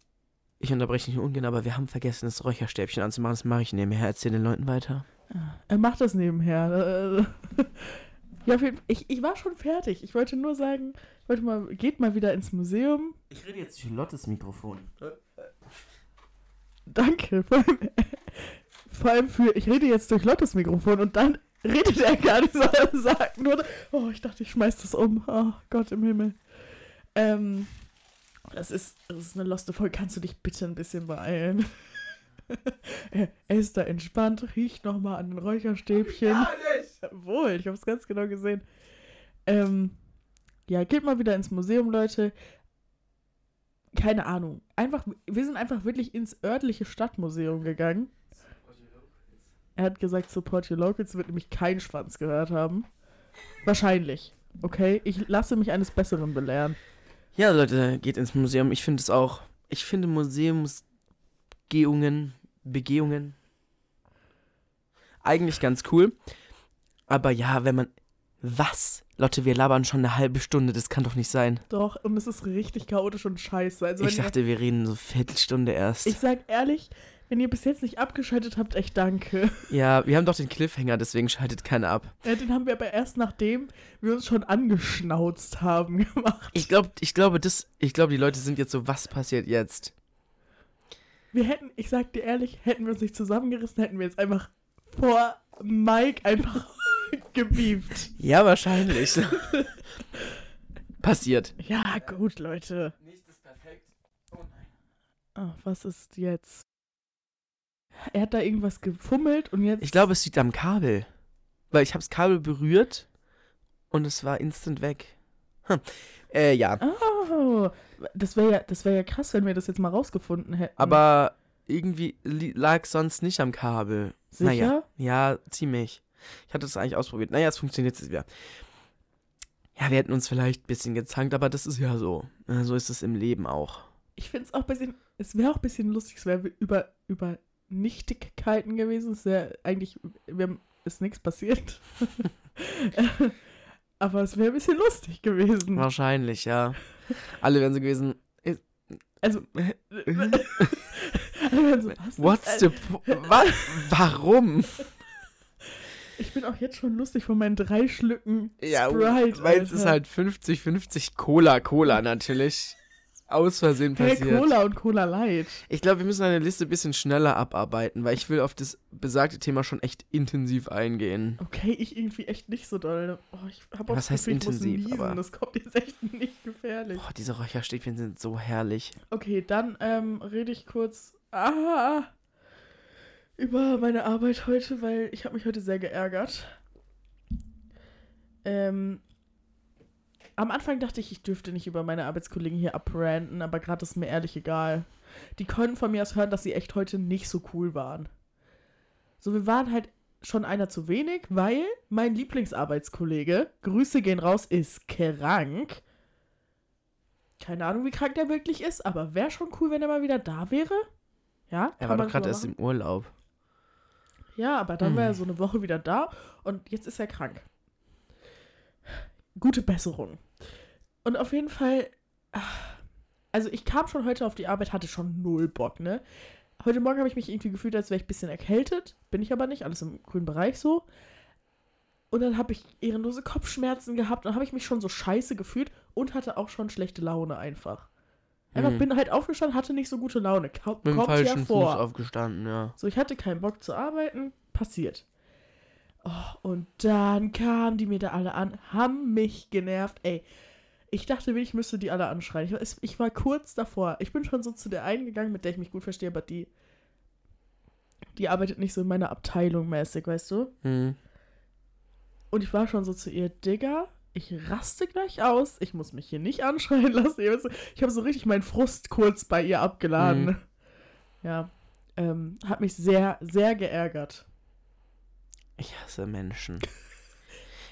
ich unterbreche nicht ungern, aber wir haben vergessen, das Räucherstäbchen anzumachen. Das mache ich nebenher. Erzähl den Leuten weiter. Ja, er macht das nebenher. ja, ich, ich war schon fertig. Ich wollte nur sagen, wollte mal, geht mal wieder ins Museum. Ich rede jetzt durch Lottes Mikrofon. Danke. Vor allem, vor allem, für, ich rede jetzt durch Lottes Mikrofon und dann redet er gar nicht, sondern sagt nur, oh, ich dachte, ich schmeiß das um. Oh Gott im Himmel. Ähm, das ist, das ist eine loste Folge. Kannst du dich bitte ein bisschen beeilen? er, ist da entspannt, riecht nochmal an den Räucherstäbchen. Nicht. Wohl, ich habe es ganz genau gesehen. Ähm, ja, geht mal wieder ins Museum, Leute keine Ahnung. Einfach, wir sind einfach wirklich ins örtliche Stadtmuseum gegangen. Er hat gesagt, support your locals wird nämlich keinen Schwanz gehört haben. Wahrscheinlich. Okay, ich lasse mich eines Besseren belehren. Ja, Leute, geht ins Museum. Ich finde es auch. Ich finde Museumsgehungen, Begehungen eigentlich ganz cool. Aber ja, wenn man. Was Lotte, wir labern schon eine halbe Stunde, das kann doch nicht sein. Doch, und es ist richtig chaotisch und scheiße. Also ich dachte, wir reden so Viertelstunde erst. Ich sag ehrlich, wenn ihr bis jetzt nicht abgeschaltet habt, echt danke. Ja, wir haben doch den Cliffhanger, deswegen schaltet keiner ab. Ja, den haben wir aber erst nachdem wir uns schon angeschnauzt haben gemacht. Ich glaube, ich glaube, das, ich glaube, die Leute sind jetzt so, was passiert jetzt? Wir hätten, ich sag dir ehrlich, hätten wir uns nicht zusammengerissen, hätten wir jetzt einfach vor Mike einfach gebieft. Ja, wahrscheinlich. Passiert. Ja, gut, Leute. Nichts ist perfekt. Oh nein. Ah, was ist jetzt? Er hat da irgendwas gefummelt und jetzt. Ich glaube, es liegt am Kabel. Weil ich habe das Kabel berührt und es war instant weg. Hm. Äh, ja. Oh, das wäre ja, das wär ja krass, wenn wir das jetzt mal rausgefunden hätten. Aber irgendwie lag sonst nicht am Kabel. Sicher? Naja, ja, ziemlich. Ich hatte es eigentlich ausprobiert. Naja, es funktioniert jetzt wieder. Ja, wir hätten uns vielleicht ein bisschen gezankt, aber das ist ja so. Äh, So ist es im Leben auch. Ich finde es auch ein bisschen. Es wäre auch ein bisschen lustig, es wäre über, über Nichtigkeiten gewesen. Es wäre eigentlich. Wir haben, ist nichts passiert. Aber es wäre ein bisschen lustig gewesen. Wahrscheinlich, ja. Alle wären so gewesen. Also. also was What's the wa Warum? Ich bin auch jetzt schon lustig von meinen drei Schlücken Ja, Sprite. weil es ist halt 50-50 Cola, Cola natürlich. Aus Versehen Hey, passiert. Cola und Cola Light. Ich glaube, wir müssen eine Liste ein bisschen schneller abarbeiten, weil ich will auf das besagte Thema schon echt intensiv eingehen. Okay, ich irgendwie echt nicht so doll. Oh, ich habe auch Was das heißt Gefühl, intensiv, aber- Das kommt jetzt echt nicht gefährlich. Boah, diese Räucherstäbchen sind so herrlich. Okay, dann ähm, rede ich kurz ah, über meine Arbeit heute, weil ich habe mich heute sehr geärgert. Ähm, am Anfang dachte ich, ich dürfte nicht über meine Arbeitskollegen hier abranten, aber gerade ist mir ehrlich egal. Die können von mir aus hören, dass sie echt heute nicht so cool waren. So, wir waren halt schon einer zu wenig, weil mein Lieblingsarbeitskollege, Grüße gehen raus, ist krank. Keine Ahnung, wie krank der wirklich ist, aber wäre schon cool, wenn er mal wieder da wäre. Ja, Er war doch gerade erst im Urlaub. Ja, aber dann wäre er Hm. so eine Woche wieder da und jetzt ist er krank. Gute Besserung. Und auf jeden Fall, ah, also ich kam schon heute auf die Arbeit, hatte schon null Bock, ne? Heute Morgen habe ich mich irgendwie gefühlt, als wäre ich ein bisschen erkältet. Bin ich aber nicht, alles im grünen Bereich so. Und dann habe ich ehrenlose Kopfschmerzen gehabt und habe ich mich schon so scheiße gefühlt und hatte auch schon schlechte Laune einfach. Einfach Hm. bin halt aufgestanden, hatte nicht so gute Laune. Ka Mit kommt ja falschen Fuß vor. aufgestanden, ja. So, ich hatte keinen Bock zu arbeiten. Passiert. Oh, und dann kamen die mir da alle an, haben mich genervt. Ey, ich dachte wirklich, ich müsste die alle anschreien. Ich, ich war kurz davor. Ich bin schon so zu der einen gegangen, mit der ich mich gut verstehe, aber die, die arbeitet nicht so in meiner Abteilung mäßig, weißt du? Hm. Und ich war schon so zu ihr, Digga, ich raste gleich aus. Ich muss mich hier nicht anschreien lassen. Ich habe so richtig meinen Frust kurz bei ihr abgeladen. Mhm. Ja, ähm, hat mich sehr, sehr geärgert. Ich hasse Menschen.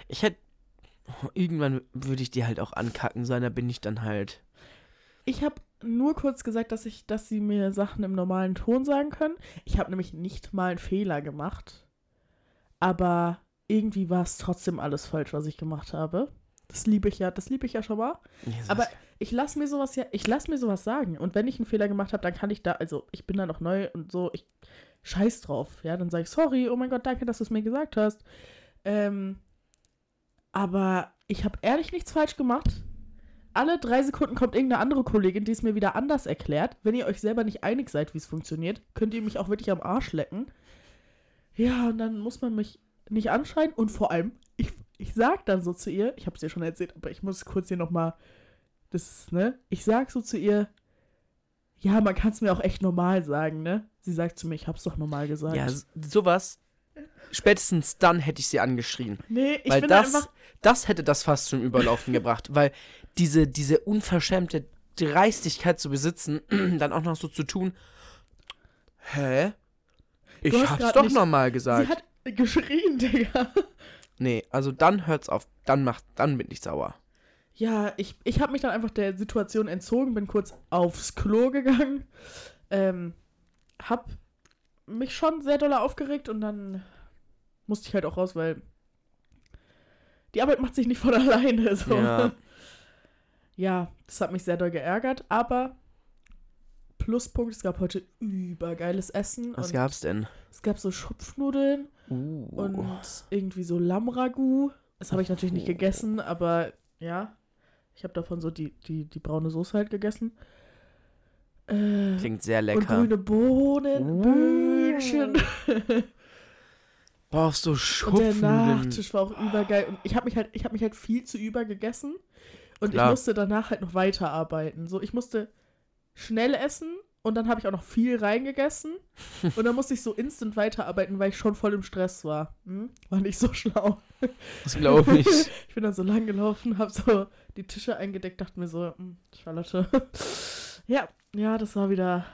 Ich hätte. Irgendwann würde ich die halt auch ankacken sein, da bin ich dann halt. Ich habe nur kurz gesagt, dass ich, dass sie mir Sachen im normalen Ton sagen können. Ich habe nämlich nicht mal einen Fehler gemacht. Aber irgendwie war es trotzdem alles falsch, was ich gemacht habe. Das liebe ich ja, das liebe ich ja schon mal. Jesus. Aber ich lasse mir sowas ja, ich lasse mir sowas sagen. Und wenn ich einen Fehler gemacht habe, dann kann ich da, also ich bin da noch neu und so, ich scheiß drauf. Ja, dann sage ich, sorry, oh mein Gott, danke, dass du es mir gesagt hast. Ähm, aber ich habe ehrlich nichts falsch gemacht. Alle drei Sekunden kommt irgendeine andere Kollegin, die es mir wieder anders erklärt. Wenn ihr euch selber nicht einig seid, wie es funktioniert, könnt ihr mich auch wirklich am Arsch lecken. Ja, und dann muss man mich nicht anschreien. Und vor allem, ich, ich sag dann so zu ihr, ich habe es dir schon erzählt, aber ich muss kurz hier nochmal, das ist, ne? Ich sag so zu ihr, ja, man kann es mir auch echt normal sagen, ne? Sie sagt zu mir, ich hab's doch normal gesagt. ja, sowas. Spätestens dann hätte ich sie angeschrien. nee, ich weil bin das, einfach, das hätte das fast zum Überlaufen gebracht. Weil diese, diese unverschämte Dreistigkeit zu besitzen, dann auch noch so zu tun. Hä? Ich hab's doch nicht- nochmal gesagt. sie hat geschrien, Digga. Nee, also dann hört's auf. Dann macht, dann bin ich sauer. Ja, ich, ich habe mich dann einfach der Situation entzogen, bin kurz aufs Klo gegangen, ähm, hab mich schon sehr doll aufgeregt und dann musste ich halt auch raus, weil die Arbeit macht sich nicht von alleine. So. Ja. ja, das hat mich sehr doll geärgert, aber Pluspunkt, es gab heute übergeiles Essen. Was gab's denn? Es gab so Schupfnudeln Uh. und irgendwie so Lammragout. Das habe ich natürlich nicht gegessen, aber ja, ich habe davon so die, die, die braune Soße halt gegessen. Äh, Klingt sehr und lecker. grüne Bohnen, Uh. Böhnchen. Boah, so Und der. Nachtisch war auch übergeil. Und ich habe mich halt, ich habe mich halt viel zu über gegessen. Und Klar. ich musste danach halt noch weiterarbeiten. So, ich musste schnell essen und dann habe ich auch noch viel reingegessen. und dann musste ich so instant weiterarbeiten, weil ich schon voll im Stress war. Hm? War nicht so schlau. Das glaube ich. Ich bin dann so lang gelaufen, habe so die Tische eingedeckt, dachte mir so, hm, Charlotte. ja, ja, das war wieder,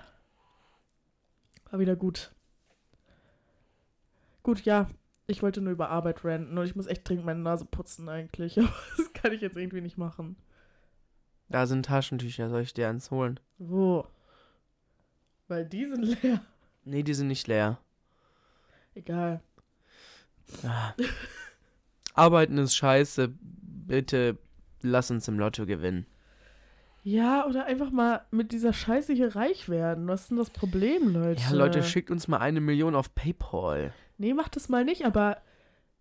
war wieder gut. Gut, ja, ich wollte nur über Arbeit ranten und ich muss echt dringend meine Nase putzen eigentlich, aber das kann ich jetzt irgendwie nicht machen. Da sind Taschentücher, soll ich dir eins holen? Wo? Weil die sind leer. Nee, die sind nicht leer. Egal. Ah. Arbeiten ist scheiße. Bitte lass uns im Lotto gewinnen. Ja, oder einfach mal mit dieser Scheiße hier reich werden. Was ist denn das Problem, Leute? Ja, Leute, schickt uns mal eine Million auf PayPal. Nee, macht das mal nicht, aber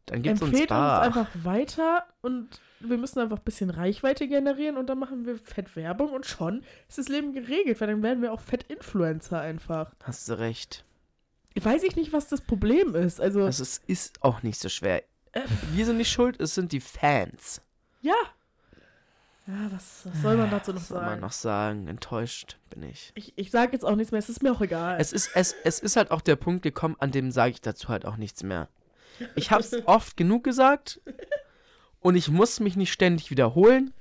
Dann gibt's uns empfehlt uns bar. einfach weiter und wir müssen einfach ein bisschen Reichweite generieren und dann machen wir fett Werbung und schon ist das Leben geregelt, weil dann werden wir auch fett Influencer einfach. Hast du recht. Weiß ich nicht, was das Problem ist. Also, Also es ist auch nicht so schwer. Wir sind nicht schuld, es sind die Fans. ja. Ja, was, was soll man dazu noch Was soll man sagen? noch sagen? Enttäuscht bin ich. Ich, ich sage jetzt auch nichts mehr, es ist mir auch egal. Es ist, es, es ist halt auch der Punkt gekommen, an dem sage ich dazu halt auch nichts mehr. Ich habe es oft genug gesagt und ich muss mich nicht ständig wiederholen.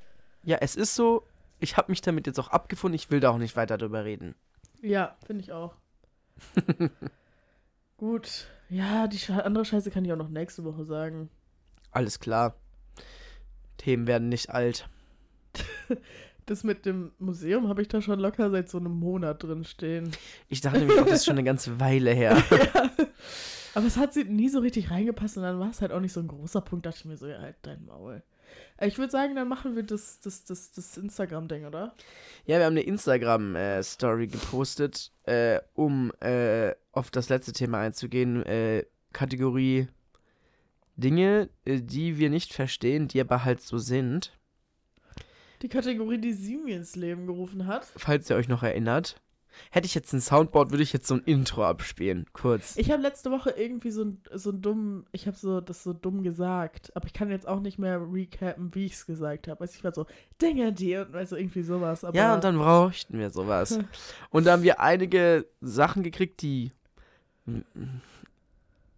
Ja, es ist so. Ich habe mich damit jetzt auch abgefunden. Ich will da auch nicht weiter drüber reden. Ja, finde ich auch. Gut. Ja, die andere Scheiße kann ich auch noch nächste Woche sagen. Alles klar. Themen werden nicht alt. Das mit dem Museum habe ich da schon locker seit so einem Monat drin stehen. Ich dachte nämlich auch, das ist schon eine ganze Weile her. Aber es hat sie nie so richtig reingepasst und dann war es halt auch nicht so ein großer Punkt. Dachte ich mir so, ja, halt dein Maul. Äh, Ich würde sagen, dann machen wir das, das, das, das Instagram-Ding, oder? Ja, wir haben eine Instagram-Story gepostet, äh, um äh, auf das letzte Thema einzugehen. Äh, Kategorie Dinge, äh, die wir nicht verstehen, die aber halt so sind. Die Kategorie, die sie mir ins Leben gerufen hat. Falls ihr euch noch erinnert. Hätte ich jetzt ein Soundboard, würde ich jetzt so ein Intro abspielen. Kurz. Ich habe letzte Woche irgendwie so ein, so ein dumm, ich habe so das so dumm gesagt, aber ich kann jetzt auch nicht mehr recappen, wie ich es gesagt habe. Also ich war so, Dinge, die und also irgendwie sowas. Aber ja, und dann brauchten wir sowas. Und da haben wir einige Sachen gekriegt, die.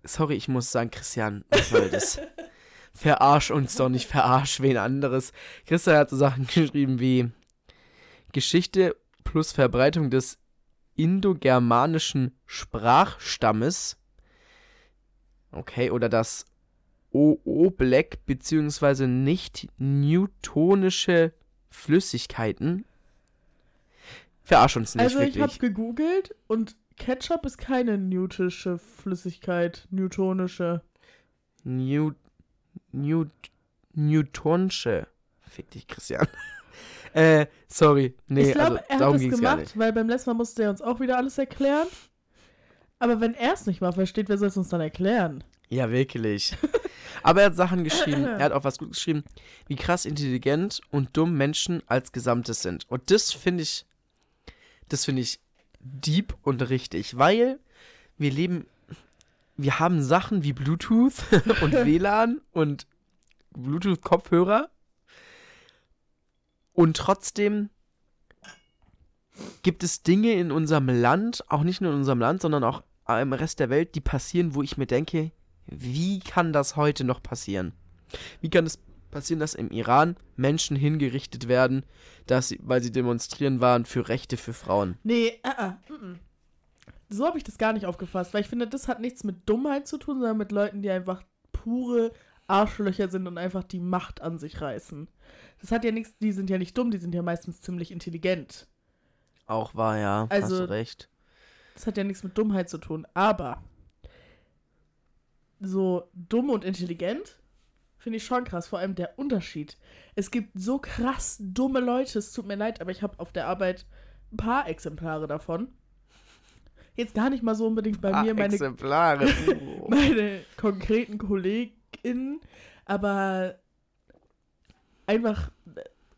Sorry, ich muss sagen, Christian, was soll das? Verarsch uns doch nicht, verarsch wen anderes. Christian hat so Sachen geschrieben wie Geschichte plus Verbreitung des indogermanischen Sprachstammes. Okay, oder das OO-Black beziehungsweise nicht newtonische Flüssigkeiten. Verarsch uns nicht Also ich habe gegoogelt und Ketchup ist keine newtische Flüssigkeit, newtonische. New, New, Newtonsche. Fick dich, Christian. Äh, sorry. Nee, ich glaube, also er hat es gemacht, weil beim letzten Mal musste er uns auch wieder alles erklären. Aber wenn er es nicht mal versteht, wer soll es uns dann erklären? Ja, wirklich. Aber er hat Sachen geschrieben, er hat auch was gut geschrieben, wie krass intelligent und dumm Menschen als Gesamtes sind. Und das finde ich, das finde ich deep und richtig, weil wir leben, wir haben Sachen wie Bluetooth und WLAN und Bluetooth-Kopfhörer und trotzdem gibt es Dinge in unserem Land, auch nicht nur in unserem Land, sondern auch im Rest der Welt, die passieren, wo ich mir denke, wie kann das heute noch passieren? Wie kann es passieren, dass im Iran Menschen hingerichtet werden, dass sie, weil sie demonstrieren waren für Rechte für Frauen? Nee, äh, äh, mm. so habe ich das gar nicht aufgefasst, weil ich finde, das hat nichts mit Dummheit zu tun, sondern mit Leuten, die einfach pure Arschlöcher sind und einfach die Macht an sich reißen. Das hat ja nichts, die sind ja nicht dumm, die sind ja meistens ziemlich intelligent. Auch war ja, hast Also- du recht. Das hat ja nichts mit Dummheit zu tun, aber so dumm und intelligent finde ich schon krass, vor allem der Unterschied. Es gibt so krass dumme Leute, es tut mir leid, aber ich habe auf der Arbeit ein paar Exemplare davon. Jetzt gar nicht mal so unbedingt bei ah, mir meine, Exemplare. Meine konkreten KollegInnen, aber einfach,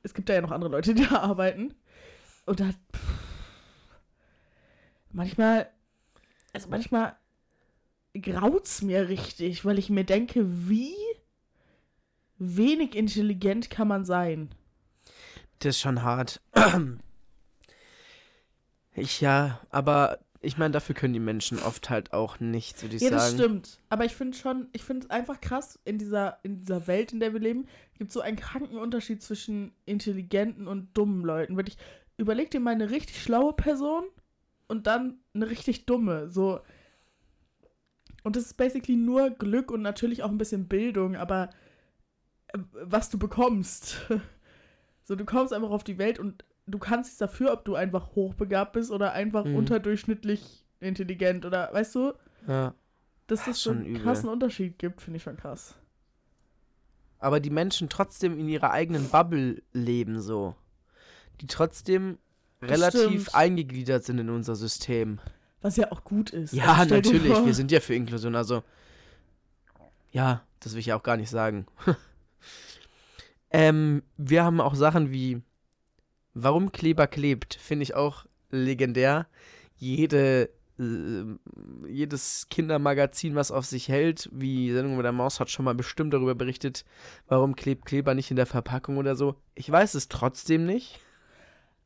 es gibt da ja noch andere Leute, die da arbeiten. Und da, manchmal, also manchmal graut's mir richtig, weil ich mir denke, wie wenig intelligent kann man sein? Das ist schon hart. Ich ja, aber ich meine, dafür können die Menschen oft halt auch nichts, würde ich ja, das sagen. stimmt. Aber ich finde schon, ich finde es einfach krass, in dieser, in dieser Welt, in der wir leben, gibt es so einen kranken Unterschied zwischen intelligenten und dummen Leuten. Wirklich, überleg dir mal eine richtig schlaue Person und dann eine richtig dumme. So. Und das ist basically nur Glück und natürlich auch ein bisschen Bildung, aber äh, was du bekommst. So, du kommst einfach auf die Welt und du kannst nichts dafür, ob du einfach hochbegabt bist oder einfach Mhm. unterdurchschnittlich intelligent oder weißt du, Ja. dass Ah, es so schon einen übel. krassen Unterschied gibt, finde ich schon krass. Aber die Menschen trotzdem in ihrer eigenen Bubble leben so. Die trotzdem Das relativ stimmt. eingegliedert sind in unser System. Was ja auch gut ist. Ja, Also natürlich. Wir sind ja für Inklusion. Also, ja, das will ich ja auch gar nicht sagen. ähm, wir haben auch Sachen wie, warum Kleber klebt, finde ich auch legendär. Jede, äh, jedes Kindermagazin, was auf sich hält, wie Sendung mit der Maus, hat schon mal bestimmt darüber berichtet, warum klebt Kleber nicht in der Verpackung oder so. Ich weiß es trotzdem nicht.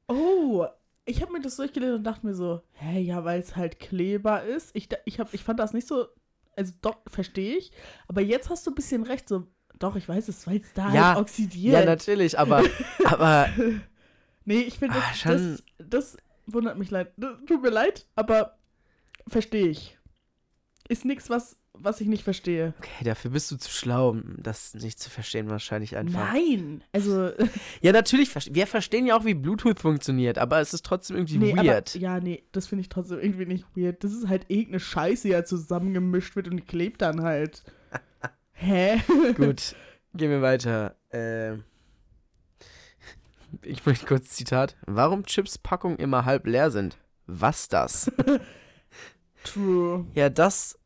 Oh, ich habe mir das durchgelesen und dachte mir so, hä, ja, weil es halt Kleber ist. Ich, ich, hab, ich fand das nicht so, also doch, verstehe ich. Aber jetzt hast du ein bisschen recht, so, doch, ich weiß es, weil es da Ja, halt oxidiert. Ja, natürlich, aber, aber Nee, ich finde, Ah, das, schon- das, das wundert mich leid. Tut mir leid, aber verstehe ich. Ist nichts, was, was ich nicht verstehe. Okay, dafür bist du zu schlau, um das nicht zu verstehen, wahrscheinlich einfach. Nein, also Ja, natürlich, wir verstehen ja auch, wie Bluetooth funktioniert, aber es ist trotzdem irgendwie nee, weird. aber ja, nee, das finde ich trotzdem irgendwie nicht weird. Das ist halt irgendeine Scheiße, die ja zusammengemischt wird und klebt dann halt. Hä? Gut, gehen wir weiter. Äh, ich möchte kurz Zitat. Warum Chips-Packungen immer halb leer sind? Was das? True. ja, dass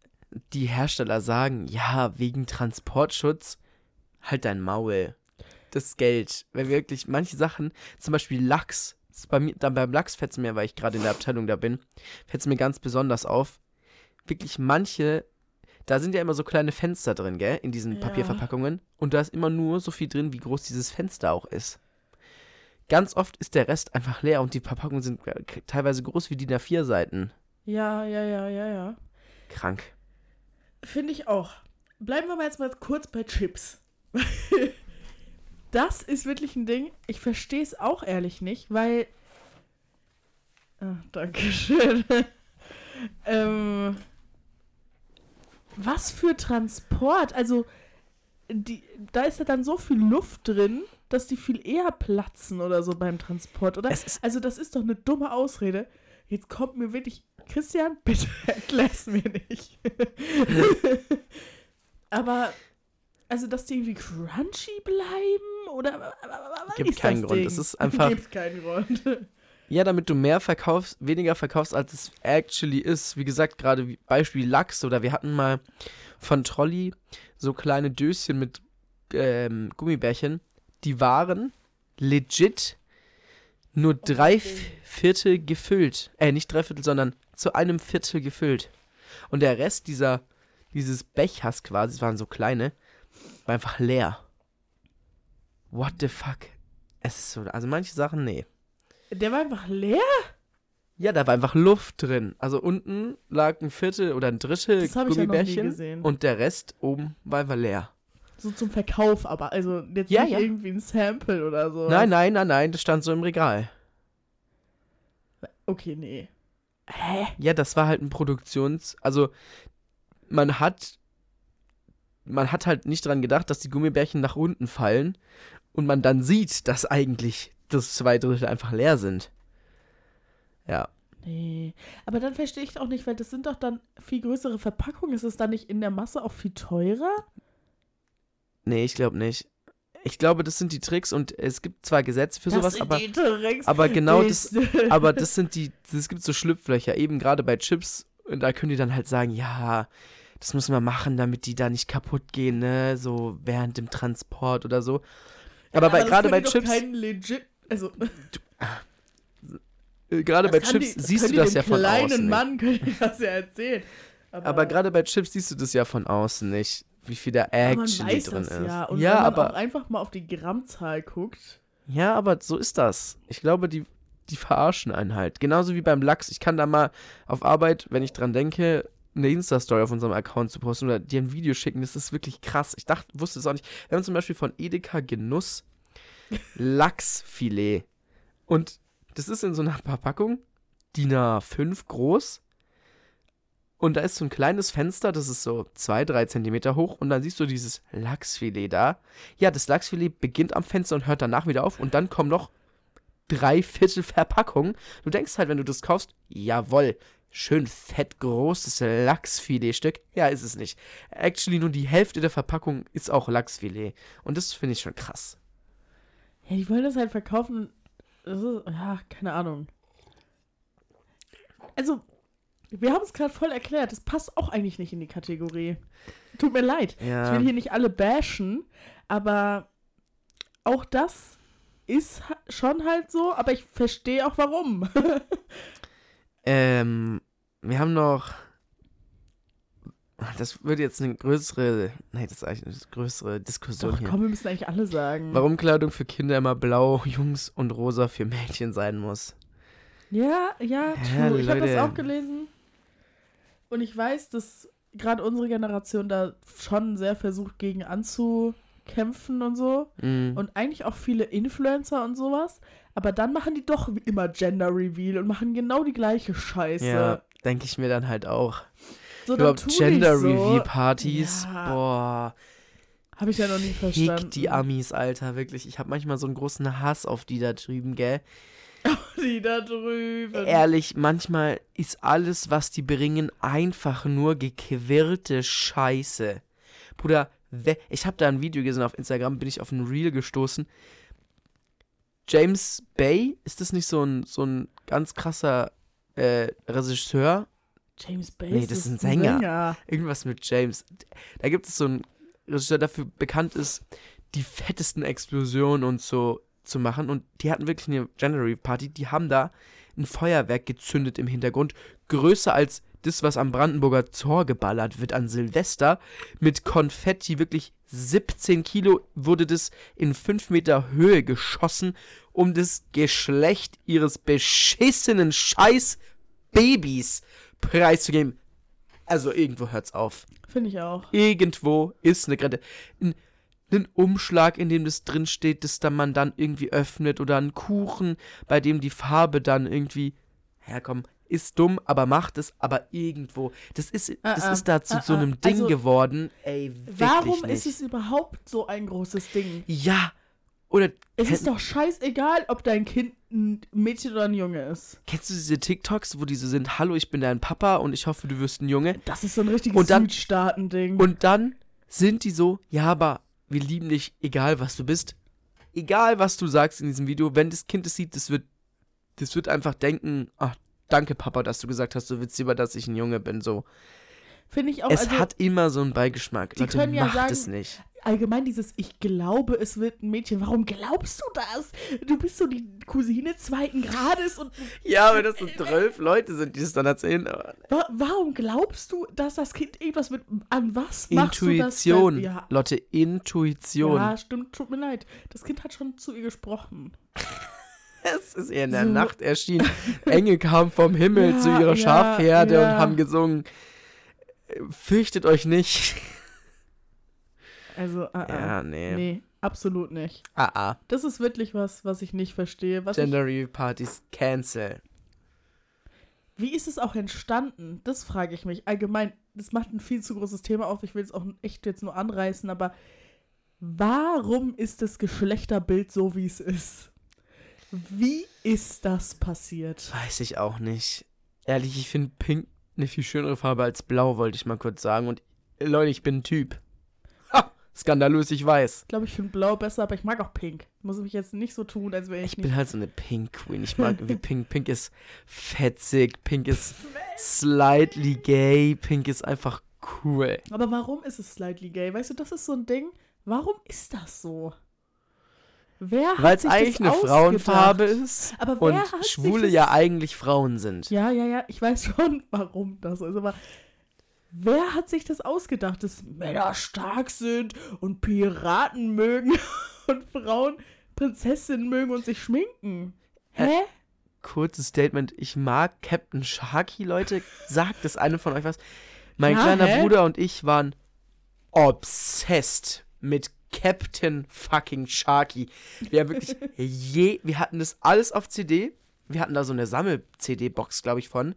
die Hersteller sagen, ja, wegen Transportschutz, halt dein Maul. Das Geld. Weil wirklich manche Sachen, zum Beispiel Lachs, bei mir, dann beim Lachs fällt es mir, weil ich gerade in der Abteilung da bin, fällt es mir ganz besonders auf. Wirklich manche, da sind ja immer so kleine Fenster drin, gell, in diesen Ja. Papierverpackungen. Und da ist immer nur so viel drin, wie groß dieses Fenster auch ist. Ganz oft ist der Rest einfach leer und die Verpackungen sind teilweise groß wie DIN A4 Seiten. Ja, ja, ja, ja, ja. Krank. Finde ich auch. Bleiben wir mal jetzt mal kurz bei Chips. das ist wirklich ein Ding. Ich verstehe es auch ehrlich nicht, weil. Ah, Dankeschön. ähm, was für Transport? Also, die, da ist ja dann so viel Luft drin, dass die viel eher platzen oder so beim Transport, oder? Also, das ist doch eine dumme Ausrede. Jetzt kommt mir wirklich. Christian, bitte erklär's mir nicht. Aber, also, dass die irgendwie crunchy bleiben? Oder wa- wa- wa- was Gibt ist keinen das Grund. Ding? Es ist einfach- Gibt keinen Grund. ja, damit du mehr verkaufst, weniger verkaufst, als es actually ist. Wie gesagt, gerade Beispiel Lachs oder wir hatten mal von Trolli so kleine Döschen mit ähm, Gummibärchen. Die waren legit nur drei okay. Viertel gefüllt. Äh, nicht drei Viertel, sondern zu einem Viertel gefüllt. Und der Rest dieser, dieses Bechers quasi, es waren so kleine, war einfach leer. What the fuck? Es ist so, also manche Sachen, nee. Der war einfach leer? Ja, da war einfach Luft drin. Also unten lag ein Viertel oder ein Drittel Das ja Gummibärchen gesehen. und der Rest oben war einfach leer. So zum Verkauf, aber also jetzt Ja, nicht ja. irgendwie ein Sample oder so. Nein, nein, nein, nein, das stand so im Regal. Okay, nee. Hä? Ja, das war halt ein Produktions... Also, man hat... Man hat halt nicht dran gedacht, dass die Gummibärchen nach unten fallen und man dann sieht, dass eigentlich das zwei Drittel einfach leer sind. Ja. Nee. Aber dann verstehe ich auch nicht, weil das sind doch dann viel größere Verpackungen. Ist es dann nicht in der Masse auch viel teurer? Nee, ich glaube nicht. Ich glaube, das sind die Tricks und es gibt zwar Gesetze für sowas, sind aber... aber genau das- Aber das sind die, es gibt so Schlupflöcher, eben gerade bei Chips. Und da können die dann halt sagen, ja, das müssen wir machen, damit die da nicht kaputt gehen, ne? So während dem Transport oder so. Aber bei, das gerade bei können Chips, legit, also äh, gerade bei das Chips die, siehst können du das ja von kleinen außen. Nicht. Mann können die das ja erzählen. Aber gerade bei Chips siehst du das ja von außen nicht, wie viel da weiß drin ist. ja. Und ja, wenn man aber auch einfach mal auf die Grammzahl guckt, Ja, aber so ist das. Ich glaube, die, die verarschen einen halt. Genauso wie beim Lachs. Ich kann da mal auf Arbeit, wenn ich dran denke, eine Insta-Story auf unserem Account zu posten oder dir ein Video schicken. Das ist wirklich krass. Ich dachte, wusste es auch nicht. Wir haben zum Beispiel von Edeka Genuss Lachsfilet. Und das ist in so einer Verpackung, DIN A5 groß. Und da ist so ein kleines Fenster, das ist so zwei, drei Zentimeter hoch. Und dann siehst du dieses Lachsfilet da. Ja, das Lachsfilet beginnt am Fenster und hört danach wieder auf. Und dann kommen noch drei Viertel Verpackung. Du denkst halt, wenn du das kaufst, jawoll, schön fett großes Lachsfiletstück. Ja, ist es nicht. Actually, nur die Hälfte der Verpackung ist auch Lachsfilet. Und das finde ich schon krass. Ja, die wollen das halt verkaufen. Das ist, ja, keine Ahnung. Also, wir haben es gerade voll erklärt. Das passt auch eigentlich nicht in die Kategorie. Tut mir leid. Ja. Ich will hier nicht alle bashen, aber auch das ist schon halt so, aber ich verstehe auch warum. Ähm, wir haben noch. Das wird jetzt eine größere. Nee, das ist eigentlich eine größere Diskussion Doch, hier. komm, wir müssen eigentlich alle sagen. Warum Kleidung für Kinder immer blau, Jungs und rosa für Mädchen sein muss. Ja, ja, Ja, true. ich habe das auch gelesen. Und ich weiß, dass gerade unsere Generation da schon sehr versucht, gegen anzukämpfen und so. Mhm. Und eigentlich auch viele Influencer und sowas. Aber dann machen die doch wie immer Gender Reveal und machen genau die gleiche Scheiße. ja, denke ich mir dann halt auch. so, Überhaupt Gender so. Reveal Partys. Ja. Boah. Habe ich ja noch nie verstanden. Die Amis, Alter, wirklich. Ich habe manchmal so einen großen Hass auf die da drüben, gell? Die da drüben. Ehrlich, manchmal ist alles, was die bringen, einfach nur gequirlte Scheiße. Bruder, ich habe da ein Video gesehen auf Instagram, bin ich auf ein Reel gestoßen. James Bay, ist das nicht so ein, so ein ganz krasser äh, Regisseur? James Bay Nee, das ist ein Sänger. Irgendwas mit James. Da gibt es so einen Regisseur, der dafür bekannt ist, die fettesten Explosionen und so zu machen. Und die hatten wirklich eine January Party. Die haben da ein Feuerwerk gezündet im Hintergrund. Größer als das, was am Brandenburger Tor geballert wird an Silvester. Mit Konfetti, wirklich 17 Kilo, wurde das in 5 Meter Höhe geschossen, um das Geschlecht ihres beschissenen Scheiß-Babys preiszugeben. Also irgendwo hört's auf. Finde ich auch. Irgendwo ist eine Grenze. Ein, ein Umschlag, in dem das drin steht, das dann man dann irgendwie öffnet oder ein Kuchen, bei dem die Farbe dann irgendwie herkommen. Ist dumm, aber macht es, aber irgendwo. Das ist, das Ah, ah, ist da zu ah, so ah. einem Ding Also, geworden. Ey, Warum nicht. ist es überhaupt so ein großes Ding? Ja. Oder Es ist doch scheißegal, ob dein Kind ein Mädchen oder ein Junge ist. kennst du diese TikToks, wo diese sind, hallo, ich bin dein Papa und ich hoffe, du wirst ein Junge? Das ist so ein richtiges Südstaaten-Ding. Und dann sind die so, ja, aber wir lieben dich, egal was du bist. Egal was du sagst in diesem Video, wenn das Kind es sieht, das wird, das wird einfach denken, ach, danke Papa, dass du gesagt hast, du willst lieber, dass ich ein Junge bin, so. Finde ich auch, es also hat immer so einen Beigeschmack. die Leute, können ja macht sagen- es nicht. Allgemein dieses Ich glaube, es wird ein Mädchen. Warum glaubst du das? Du bist so die Cousine zweiten Grades und Ja, aber das so zwölf Leute sind, die es dann erzählen. wa warum glaubst du, dass das Kind irgendwas mit. An was machst Intuition. du das? Ja. Leute, Intuition. Ja, stimmt, tut mir leid. Das Kind hat schon zu ihr gesprochen. Es ist eher in der So. Nacht erschienen. Engel kamen vom Himmel Ja, zu ihrer ja, Schafherde und haben gesungen, fürchtet euch nicht. Also, ah, ah. Ja, nee. Nee, absolut nicht. Ah, ah. Das ist wirklich was, was ich nicht verstehe. Was Gender Reveal Partys cancel. wie ist es auch entstanden? Das frage ich mich. Allgemein, das macht ein viel zu großes Thema auf. Ich will es auch echt jetzt nur anreißen, aber warum ist das Geschlechterbild so, wie es ist? Wie ist das passiert? Weiß ich auch nicht. Ehrlich, ich finde Pink eine viel schönere Farbe als Blau, wollte ich mal kurz sagen. Und Leute, ich bin ein Typ. Skandalös, ich weiß. Ich glaube, ich finde Blau besser, aber ich mag auch Pink. Muss ich jetzt nicht so tun, als wäre ich, Ich bin halt so eine Pink Queen. Ich mag irgendwie Pink. Pink ist fetzig. Pink ist slightly gay. Pink ist einfach cool. Aber warum ist es slightly gay? Weißt du, das ist so ein Ding. Warum ist das so? Wer hat Weil es eigentlich eine ausgedacht? Frauenfarbe ist. Aber wer Und hat sich Schwule ja eigentlich Frauen sind. Ja, ja, ja, ich weiß schon, warum das so ist, aber wer hat sich das ausgedacht, dass Männer stark sind und Piraten mögen und Frauen Prinzessinnen mögen und sich schminken. Hä? Kurzes Statement. Ich mag Captain Sharky, Leute. Sagt das eine von euch was? Mein Ja, kleiner hä? Bruder und ich waren obsessed mit Captain fucking Sharky. Wir haben wirklich je, wir hatten das alles auf CD. Wir hatten da so eine Sammel-CD-Box, glaube ich, von.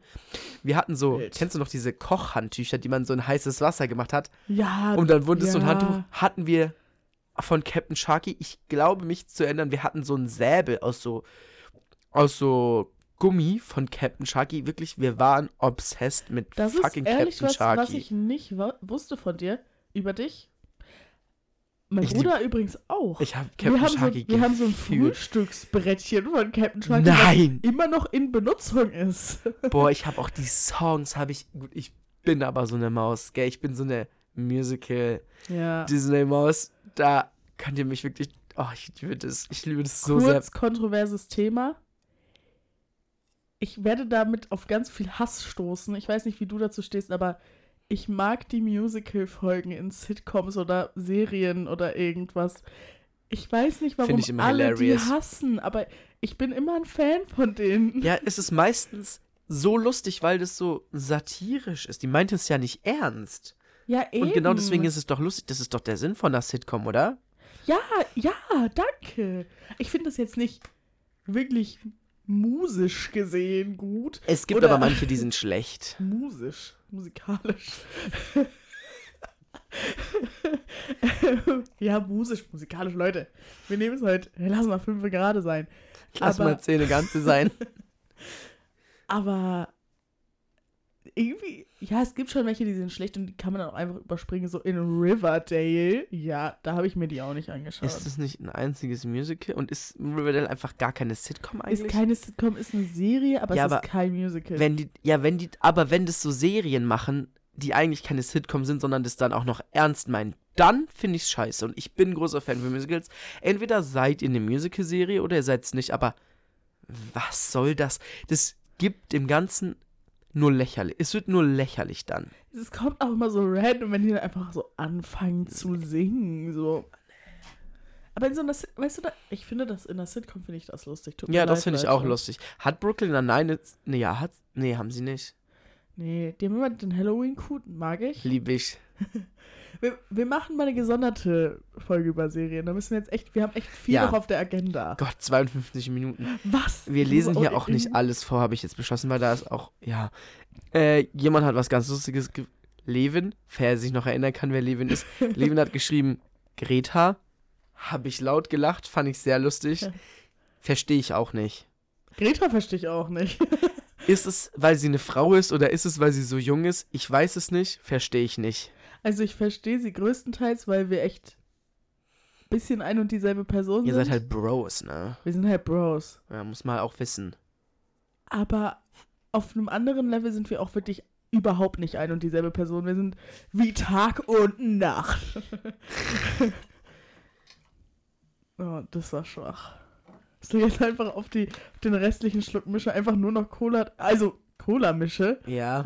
Wir hatten so, Wild. kennst du noch diese Kochhandtücher, die man so in heißes Wasser gemacht hat? Ja. Und dann wurde es so ein ja. Handtuch. Hatten wir von Captain Sharky, ich glaube mich zu erinnern, wir hatten so ein Säbel aus so, aus so Gummi von Captain Sharky. Wirklich, wir waren obsessed mit Das ist fucking ehrlich Captain was, Sharky. was ich nicht wusste von dir, über dich. Mein Ich Bruder übrigens auch. ich habe wir Captain haben, so, Sharky wir haben so ein. Frühstücksbrettchen von Captain Sharky, Nein! was immer noch in Benutzung ist. Boah, ich habe auch die Songs, habe ich, gut, ich bin aber so eine Maus, gell, ich bin so eine Musical Ja. Disney Maus, da könnt ihr mich wirklich, oh, ich liebe das, ich liebe das so sehr. Kurz kontroverses Thema. Ich werde damit auf ganz viel Hass stoßen. Ich weiß nicht, wie du dazu stehst, aber ich mag die Musical-Folgen in Sitcoms oder Serien oder irgendwas. Ich weiß nicht, warum alle hilarious. die hassen, aber ich bin immer ein Fan von denen. Ja, es ist meistens so lustig, weil das so satirisch ist. Die meint es ja nicht ernst. Ja, eben. Und genau deswegen ist es doch lustig. Das ist doch der Sinn von einer Sitcom, oder? Ja, ja, danke. Ich finde das jetzt nicht wirklich musisch gesehen gut. Es gibt aber manche, die sind schlecht. Musisch, musikalisch. ja, musisch, musikalisch, Leute. Wir nehmen es heute. Lassen mal fünf gerade sein. Lass Aber- mal zehn ganze sein. Aber irgendwie, ja, es gibt schon welche, die sind schlecht und die kann man dann auch einfach überspringen. So in Riverdale. Ja, da habe ich mir die auch nicht angeschaut. ist das nicht ein einziges Musical? Und ist Riverdale einfach gar keine Sitcom eigentlich? Ist keine Sitcom, ist eine Serie, aber Ja, es aber ist kein Musical. wenn die, ja, wenn die, aber wenn das so Serien machen, die eigentlich keine Sitcom sind, sondern das dann auch noch ernst meinen, dann finde ich es scheiße. Und ich bin ein großer Fan von Musicals. Entweder seid ihr eine Musical-Serie oder ihr seid es nicht, aber was soll das? Das gibt dem Ganzen nur lächerlich. Es wird nur lächerlich dann. Es kommt auch immer so random, wenn die dann einfach so anfangen zu singen. So. Aber in so einer, weißt du, da, ich finde das in der Sitcom finde ich das lustig. Tut Ja, das finde ich auch lustig. Hat Brooklyn Nine-Nine nee, ja, hat, nee, haben sie nicht. Nee, die haben immer den Halloween-Code, mag ich. Liebe ich. Wir, wir machen mal eine gesonderte Folge über Serien. Da müssen wir jetzt echt, wir haben echt viel Ja. noch auf der Agenda. Gott, 52 Minuten. Was? Wir lesen hier auch nicht alles vor, habe ich jetzt beschlossen, weil da ist auch, ja. Äh, jemand hat was ganz Lustiges. Ge Levin, wer sich noch erinnern kann, wer Levin ist. Levin hat geschrieben, Greta. Habe ich laut gelacht, fand ich sehr lustig. Verstehe ich auch nicht. Greta verstehe ich auch nicht. Ist es, weil sie eine Frau ist oder ist es, weil sie so jung ist? Ich weiß es nicht, verstehe ich nicht. Also ich verstehe sie größtenteils, weil wir echt ein bisschen ein und dieselbe Person Ihr sind. seid halt Bros, ne? wir sind halt Bros. Ja, muss man auch wissen. Aber auf einem anderen Level sind wir auch wirklich überhaupt nicht ein und dieselbe Person. Wir sind wie Tag und Nacht. oh, das war schwach. Dass du jetzt einfach auf, die, auf den restlichen Schluck Mische einfach nur noch Cola, also Cola mische. Ja.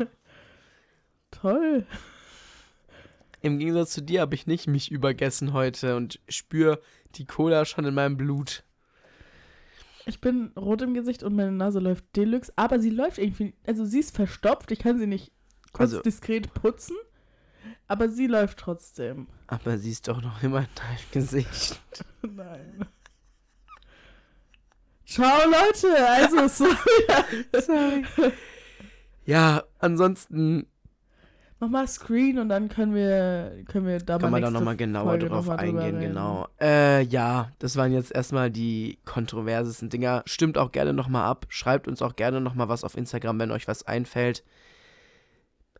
Toll. Im Gegensatz zu dir habe ich nicht mich übergessen heute und spüre die Cola schon in meinem Blut. Ich bin rot im Gesicht und meine Nase läuft Deluxe, aber sie läuft irgendwie, also sie ist verstopft, ich kann sie nicht kurz Also- diskret putzen, aber sie läuft trotzdem. Aber sie ist doch noch immer in deinem Gesicht. Nein. Ciao Leute, also so, Sorry. Ja, ansonsten mach mal Screen und dann können wir können wir da kann man da nochmal genauer Folge drauf noch mal eingehen, genau. Äh, ja, das waren jetzt erstmal die kontroversesten Dinger. Stimmt auch gerne nochmal ab. Schreibt uns auch gerne nochmal was auf Instagram, wenn euch was einfällt.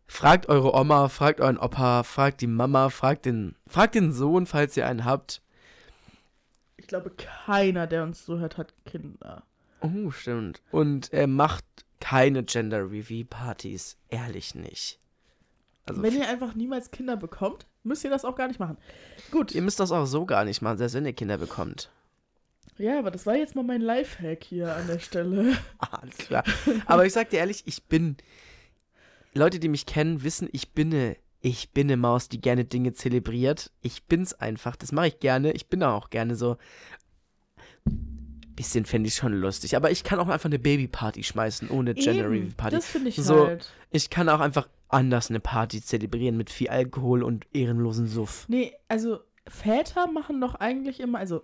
Fragt eure Oma, fragt euren Opa, fragt die Mama, fragt den, fragt den Sohn, falls ihr einen habt. Ich glaube, keiner, der uns zuhört, hat Kinder. Oh, stimmt. Und äh, macht keine Gender Review Partys. Ehrlich nicht. Also Wenn ihr einfach niemals Kinder bekommt, müsst ihr das auch gar nicht machen. Gut. ihr müsst das auch so gar nicht machen, selbst wenn ihr Kinder bekommt. Ja, aber das war jetzt mal mein Lifehack hier an der Stelle. Alles klar. Aber ich sag dir ehrlich, ich bin. Leute, die mich kennen, wissen, ich bin eine. Ich bin eine Maus, die gerne Dinge zelebriert. Ich bin's einfach. Das mache ich gerne. Ich bin auch gerne so. bisschen fände ich schon lustig. Aber ich kann auch einfach eine Babyparty schmeißen, ohne Gender Reveal Party. Das finde ich So, halt. Ich kann auch einfach anders eine Party zelebrieren mit viel Alkohol und ehrenlosen Suff. Nee, also Väter machen doch eigentlich immer, also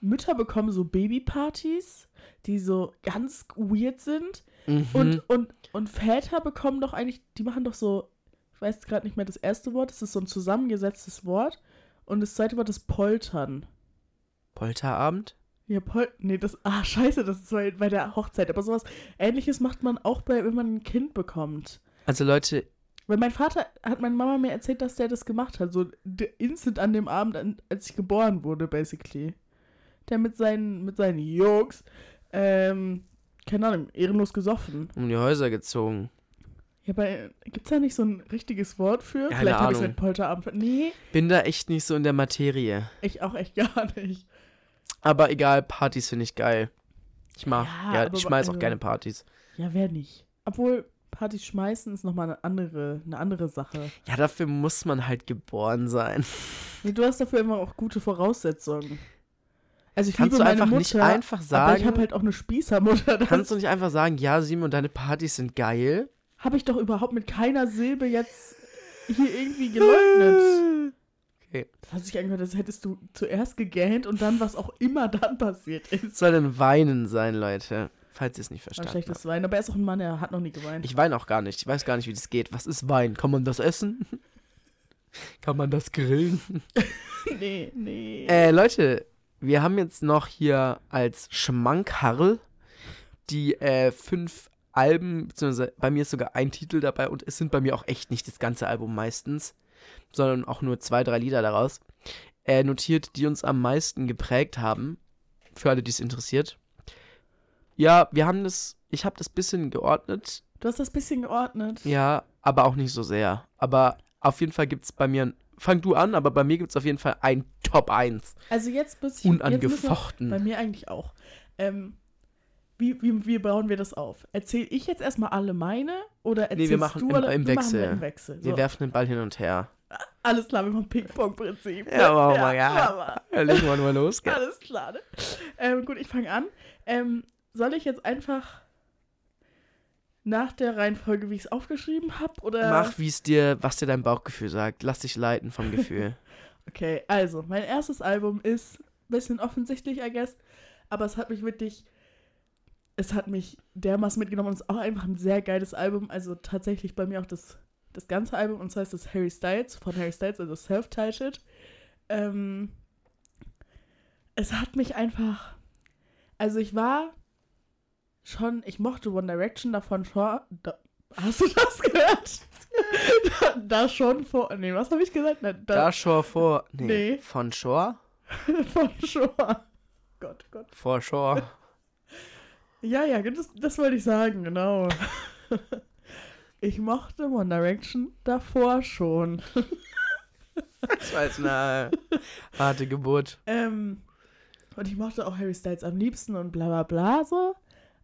Mütter bekommen so Babypartys, die so ganz weird sind. Mhm. Und, und, und Väter bekommen doch eigentlich, die machen doch so, ich weiß gerade nicht mehr das erste Wort, das ist so ein zusammengesetztes Wort. Und das zweite Wort ist Poltern. Polterabend? Ja, Pol nee, das, ah, scheiße, das ist bei, bei der Hochzeit. Aber sowas ähnliches macht man auch bei, wenn man ein Kind bekommt. Also Leute, Weil mein Vater hat meine Mama mir erzählt, dass der das gemacht hat. So instant an dem Abend, als ich geboren wurde, basically. Der mit seinen, mit seinen Jungs, ähm, keine Ahnung, ehrenlos gesoffen. um die Häuser gezogen. Ja, aber äh, gibt's da nicht so ein richtiges Wort für? Keine Vielleicht habe ich Ahnung. mit Polterabend. Nee, Bin da echt nicht so in der Materie. ich auch echt gar nicht. Aber egal, Partys finde ich geil. Ich mach, Ja, ja, ich schmeiß auch also- gerne Partys. Ja, wer nicht? Obwohl, Partys schmeißen ist nochmal eine andere, eine andere Sache. Ja, dafür muss man halt geboren sein. Nee, du hast dafür immer auch gute Voraussetzungen. Also ich Kannst liebe du meine einfach Mutter, nicht einfach aber ich sagen, habe halt auch eine Spießermutter. Das kannst du nicht einfach sagen, ja, Simon, deine Partys sind geil? habe ich doch überhaupt mit keiner Silbe jetzt hier irgendwie geleugnet. Okay. Das hat sich angehört, als hättest du zuerst gegähnt und dann, was auch immer dann passiert ist. Es soll denn Weinen sein, Leute. Falls ihr es nicht Ein verstanden schlechtes habt. Wein. Aber er ist auch ein Mann, er hat noch nie geweint. Ich weine auch gar nicht. Ich weiß gar nicht, wie das geht. Was ist Wein? Kann man das essen? Kann man das grillen? nee, nee. Äh, Leute, wir haben jetzt noch hier als Schmankerl die äh, fünf Alben, beziehungsweise bei mir ist sogar ein Titel dabei und es sind bei mir auch echt nicht das ganze Album meistens, sondern auch nur zwei, drei Lieder daraus, äh, notiert, die uns am meisten geprägt haben. Für alle, die es interessiert. Ja, wir haben das, ich habe das bisschen geordnet, Du hast das bisschen geordnet. ja, aber auch nicht so sehr. Aber auf jeden Fall gibt es bei mir, fang du an, aber bei mir gibt es auf jeden Fall ein Top 1. Also jetzt. Jetzt müssen wir, Unangefochten. bei mir eigentlich auch. Ähm, wie, wie, wie bauen wir das auf? Erzähl ich jetzt erstmal alle meine oder Nee, erzählst wir machen du im- alle? im wir Wechsel. im Wechsel. Wir So. werfen den Ball hin und her. Alles klar, wir machen Ping-Pong-Prinzip. Ja, wir, ja. Mama. Ja, legen wir mal los, gell? Alles klar, ne? Ähm, gut, ich fange an. Ähm, soll ich jetzt einfach nach der Reihenfolge, wie ich es aufgeschrieben habe? Oder? Mach, wie es dir, was dir dein Bauchgefühl sagt. Lass dich leiten vom Gefühl. Okay, also, mein erstes Album ist ein bisschen offensichtlich, I guess, aber es hat mich wirklich, es hat mich dermaßen mitgenommen und es ist auch einfach ein sehr geiles Album, also tatsächlich bei mir auch das, das ganze Album und zwar ist das Harry Styles, von Harry Styles, also Self-Titled. Ähm, es hat mich einfach, also ich war schon, ich mochte One Direction davon schon, da, hast du das gehört? da, da schon vor, nee, was habe ich gesagt? Da, Da Shore vor. Nee. Nee. Von Shore? Von Shore. Gott, Gott. Vor Shore. Ja, ja, das, das wollte ich sagen, genau. Ich mochte One Direction davor schon. Das war jetzt eine harte Geburt. Ähm, und ich mochte auch Harry Styles am liebsten und bla bla bla so.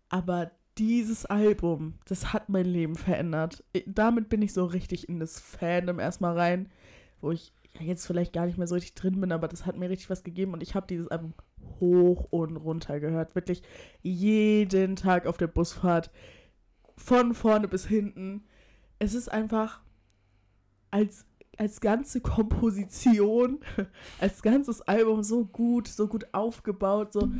Aber dieses Album, das hat mein Leben verändert. Damit bin ich so richtig in das Fandom erstmal rein, wo ich jetzt vielleicht gar nicht mehr so richtig drin bin, aber das hat mir richtig was gegeben und ich habe dieses Album hoch und runter gehört. Wirklich jeden Tag auf der Busfahrt. Von vorne bis hinten. Es ist einfach als, als ganze Komposition, als ganzes Album so gut, so gut aufgebaut, so.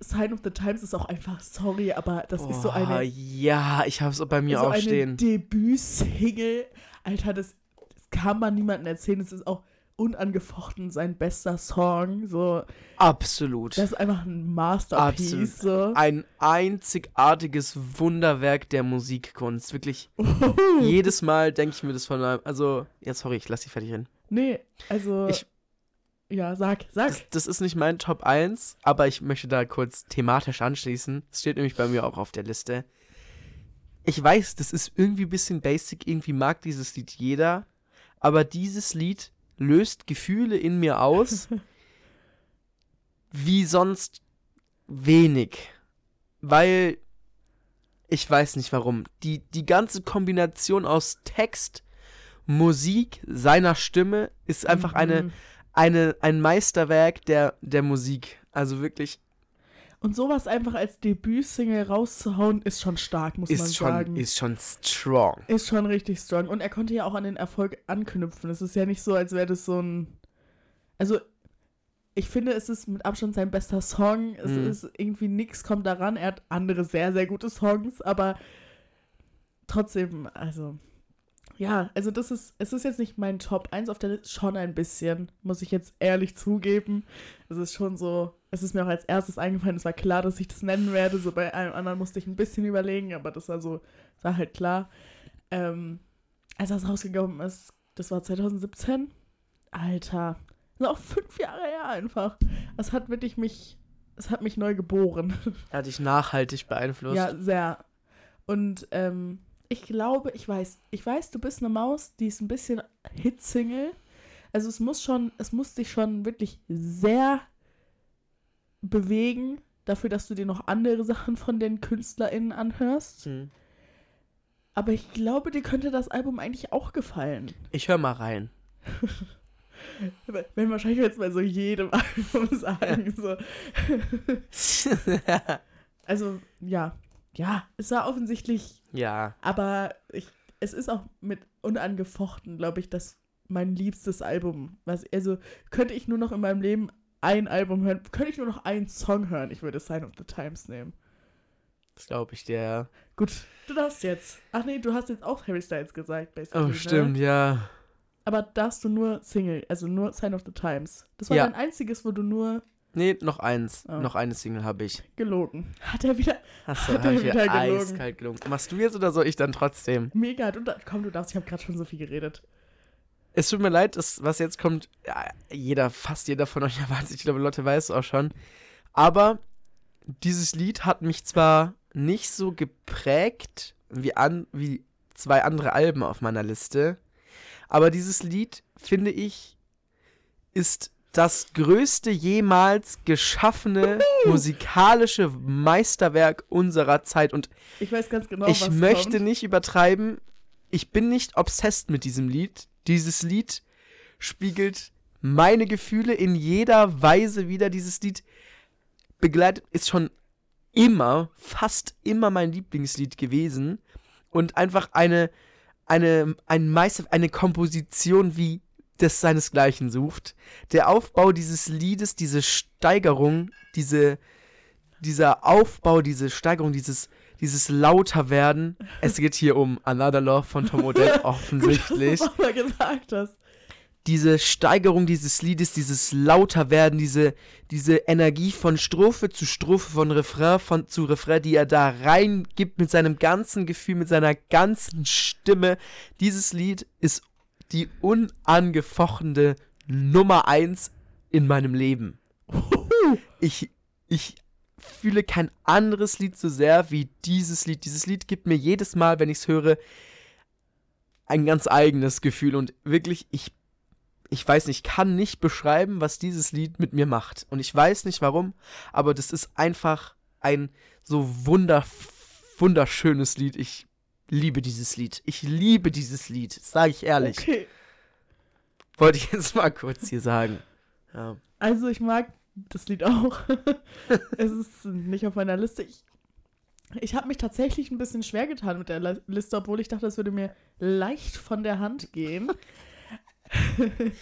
Sign of the Times ist auch einfach, sorry, aber das ist so eine Ja, ich hab's bei mir so auch eine stehen. Debütsingle. Alter, das, das kann man niemandem erzählen. Es ist auch unangefochten sein bester Song. So, Absolut. das ist einfach ein Masterpiece. Absolut. So. Ein einzigartiges Wunderwerk der Musikkunst. Wirklich, jedes Mal denke ich mir das von einem. Also, ja, sorry, ich lass dich fertig hin. nee, also. Ich- ja, sag, sag. Das, das ist nicht mein Top 1, aber ich möchte da kurz thematisch anschließen. Es steht nämlich bei mir auch auf der Liste. Ich weiß, das ist irgendwie ein bisschen basic, irgendwie mag dieses Lied jeder, aber dieses Lied löst Gefühle in mir aus, wie sonst wenig. Weil ich weiß nicht warum. Die, die ganze Kombination aus Text, Musik, seiner Stimme ist einfach Mhm. eine, ein Meisterwerk der, der Musik. Also wirklich, Und sowas einfach als Debütsingle rauszuhauen, ist schon stark, muss man schon, sagen. ist schon strong. Ist schon richtig strong. Und er konnte ja auch an den Erfolg anknüpfen. Es ist ja nicht so, als wäre das so ein. Also, ich finde, es ist mit Abstand sein bester Song. Es Mhm. ist irgendwie nichts kommt daran. Er hat andere sehr, sehr gute Songs, aber trotzdem, also. Ja, also das ist, es ist jetzt nicht mein Top 1 auf der Liste, schon ein bisschen, muss ich jetzt ehrlich zugeben. Es ist schon so, es ist mir auch als erstes eingefallen, es war klar, dass ich das nennen werde. So bei allem anderen musste ich ein bisschen überlegen, aber das war so, war halt klar. Ähm, als das rausgekommen ist, das war 2017. Alter, das ist auch fünf Jahre her einfach. Das hat wirklich mich, es hat mich neu geboren. Er hat dich nachhaltig beeinflusst. Ja, sehr. Und ähm, ich glaube, ich weiß, ich weiß, du bist eine Maus, die ist ein bisschen Hitsingle. Also es muss schon, es muss dich schon wirklich sehr bewegen, dafür, dass du dir noch andere Sachen von den KünstlerInnen anhörst. Hm. Aber ich glaube, dir könnte das Album eigentlich auch gefallen. Ich höre mal rein. Wenn wahrscheinlich jetzt bei so jedem Album sagen. So. Also, ja. Ja, es war offensichtlich ja. Aber ich, es ist auch mit unangefochten, glaube ich, das mein liebstes Album. Was, also könnte ich nur noch in meinem Leben ein Album hören, könnte ich nur noch einen Song hören, ich würde Sign of the Times nehmen. Das glaube ich dir. ja. Gut, du darfst jetzt. Ach nee, du hast jetzt auch Harry Styles gesagt, basically. Oh, ne? stimmt, ja. Aber darfst du nur Single, also nur Sign of the Times. Das war Ja. dein einziges, wo du nur Nee, noch eins. Oh. Noch eine Single habe ich. gelogen. Hat er wieder. Achso, Hat er wieder wieder gelogen. eiskalt gelogen. Machst du jetzt oder soll ich dann trotzdem? Mega. Du, komm, du darfst, ich habe gerade schon so viel geredet. Es tut mir leid, das, was jetzt kommt, ja, jeder, fast jeder von euch erwartet. Ich glaube, Lotte weiß es auch schon. Aber dieses Lied hat mich zwar nicht so geprägt wie, an, wie zwei andere Alben auf meiner Liste, aber dieses Lied, finde ich, ist das größte jemals geschaffene musikalische Meisterwerk unserer Zeit. Und Ich weiß ganz genau, ich was möchte kommt. nicht übertreiben. Ich bin nicht obsessed mit diesem Lied. Dieses Lied spiegelt meine Gefühle in jeder Weise wieder. Dieses Lied begleitet, ist schon immer, fast immer mein Lieblingslied gewesen. Und einfach eine, eine, ein Meister, eine Komposition wie das seinesgleichen sucht. Der Aufbau dieses Liedes, diese Steigerung, diese, dieser Aufbau, diese Steigerung, dieses, dieses lauter werden. Es geht hier um Another Love von Tom Odell Gut, offensichtlich. dass du gesagt hast. Diese Steigerung dieses Liedes, dieses lauter werden, diese, diese Energie von Strophe zu Strophe, von Refrain von, zu Refrain, die er da reingibt mit seinem ganzen Gefühl, mit seiner ganzen Stimme. Dieses Lied ist die unangefochtene Nummer eins in meinem Leben. Ich, ich fühle kein anderes Lied so sehr wie dieses Lied. Dieses Lied gibt mir jedes Mal, wenn ich es höre, ein ganz eigenes Gefühl. Und wirklich, ich, ich weiß nicht, ich kann nicht beschreiben, was dieses Lied mit mir macht. Und ich weiß nicht warum, aber das ist einfach ein so wunder, wunderschönes Lied. Ich liebe dieses Lied. Ich liebe dieses Lied, sage ich ehrlich. Okay. Wollte ich jetzt mal kurz hier sagen. Ja. Also ich mag das Lied auch. es ist nicht auf meiner Liste. Ich, ich habe mich tatsächlich ein bisschen schwer getan mit der Liste, obwohl ich dachte, es würde mir leicht von der Hand gehen.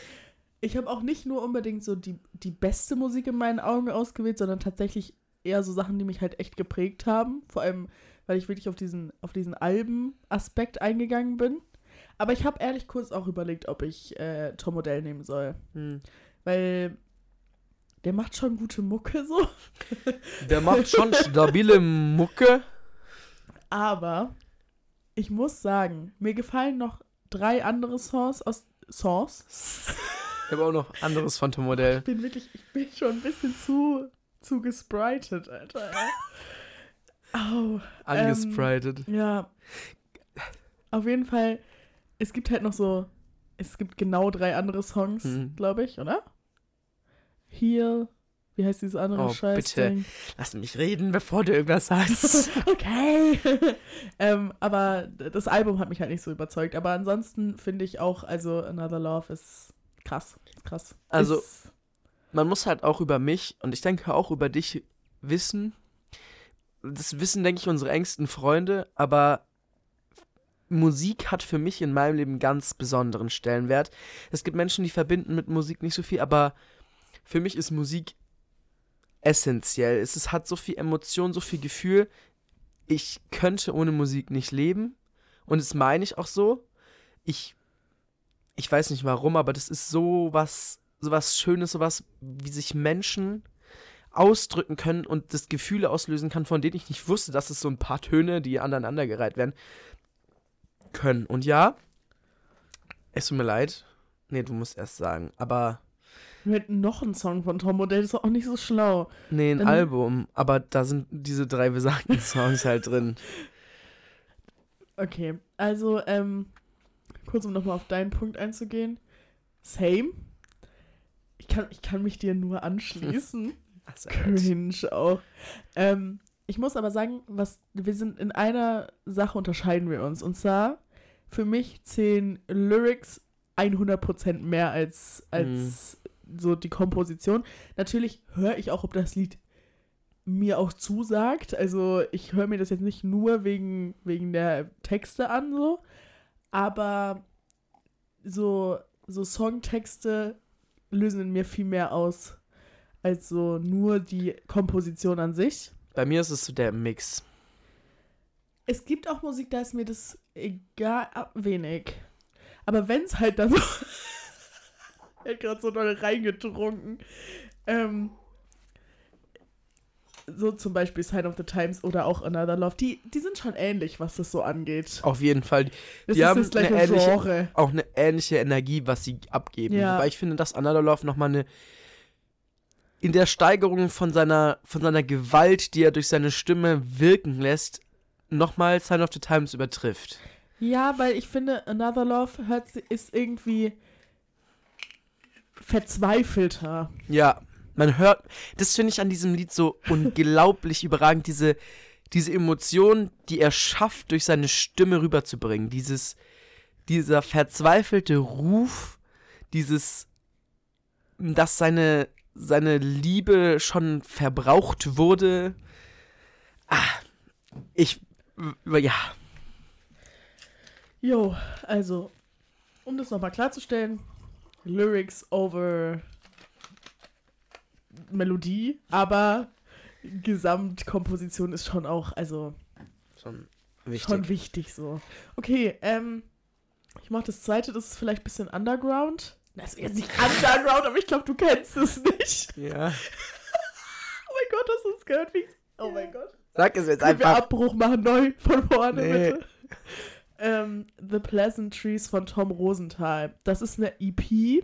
ich habe auch nicht nur unbedingt so die, die beste Musik in meinen Augen ausgewählt, sondern tatsächlich eher so Sachen, die mich halt echt geprägt haben. Vor allem, weil ich wirklich auf diesen, auf diesen Alben-Aspekt eingegangen bin. Aber ich habe ehrlich kurz auch überlegt, ob ich äh, Tom Odell nehmen soll. Hm. Weil der macht schon gute Mucke so. Der macht schon stabile Mucke. Aber ich muss sagen, mir gefallen noch drei andere Songs aus Songs. Ich habe auch noch anderes von Tom Modell. Ich bin wirklich, ich bin schon ein bisschen zu, zu gespritet, Alter. Ey. Au. Angesprited. Ja. Auf jeden Fall, es gibt halt noch so, es gibt genau drei andere Songs, Mhm. glaube ich, oder? Heal. Wie heißt dieses andere Oh, Scheißding? Lass mich reden, bevor du irgendwas sagst. okay. ähm, aber das Album hat mich halt nicht so überzeugt. Aber ansonsten finde ich auch, also Another Love ist krass. Ist krass. Also- ist, Man muss halt auch über mich und ich denke auch über dich wissen, das wissen, denke ich, unsere engsten Freunde, aber Musik hat für mich in meinem Leben ganz besonderen Stellenwert. Es gibt Menschen, die verbinden mit Musik nicht so viel, aber für mich ist Musik essentiell. Es ist, hat so viel Emotion, so viel Gefühl. Ich könnte ohne Musik nicht leben. Und das meine ich auch so. Ich, ich weiß nicht warum, aber das ist so was, so was Schönes, so was, wie sich Menschen ausdrücken können und das Gefühle auslösen kann, von denen ich nicht wusste, dass es so ein paar Töne, die aneinandergereiht werden, können. Und ja, es tut mir leid. Nee, du musst erst sagen. Aber. Wir hätten noch einen Song von Tom Odell, das ist auch nicht so schlau. Nee, ein Dann- Album. Aber da sind diese drei besagten Songs halt drin. Okay, also, ähm, kurz um nochmal auf deinen Punkt einzugehen. Same. Ich kann, ich kann mich dir nur anschließen. Also, Cringe auch. Ähm, ich muss aber sagen, was wir sind in einer Sache unterscheiden wir uns. Und zwar, für mich zählen Lyrics 100% mehr als, als so die Komposition. Natürlich höre ich auch, ob das Lied mir auch zusagt. Also ich höre mir das jetzt nicht nur wegen, wegen der Texte an, so. Aber so, so Songtexte lösen in mir viel mehr aus als so nur die Komposition an sich. Bei mir ist es so der Mix. Es gibt auch Musik, da ist mir das egal, wenig. Aber wenn es halt dann so. er hat gerade so doll reingetrunken. Ähm, so zum Beispiel Sign of the Times oder auch Another Love, die, die sind schon ähnlich, was das so angeht. Auf jeden Fall. Das die haben das eine ähnliche- Genre. Auch eine ähnliche Energie, was sie abgeben. Ja. Wobei ich finde, dass Another Love nochmal eine. In der Steigerung von seiner, von seiner Gewalt, die er durch seine Stimme wirken lässt, nochmal Sign of the Times übertrifft. Ja, weil ich finde, Another Love hört, ist irgendwie verzweifelter. Ja, man hört, das finde ich an diesem Lied so unglaublich überragend, diese, diese Emotion, die er schafft, durch seine Stimme rüberzubringen. Dieses, dieser verzweifelte Ruf, dieses, dass seine, seine Liebe schon verbraucht wurde. Ah, ich, ja, Jo, also, um das nochmal klarzustellen, Lyrics over Melodie, aber Gesamtkomposition ist schon auch, also schon wichtig. schon wichtig so. Okay, ähm, ich mach das zweite, das ist vielleicht ein bisschen Underground. Das ist jetzt nicht Underground, aber ich glaube, du kennst es nicht. ja. Oh mein Gott, hast du es gehört? Wie, oh mein Gott. Sag es jetzt Können wir einfach. Abbruch machen, neu von vorne, Nee. bitte. Ähm, The Pleasant Trees von Tom Rosenthal. Das ist eine EP.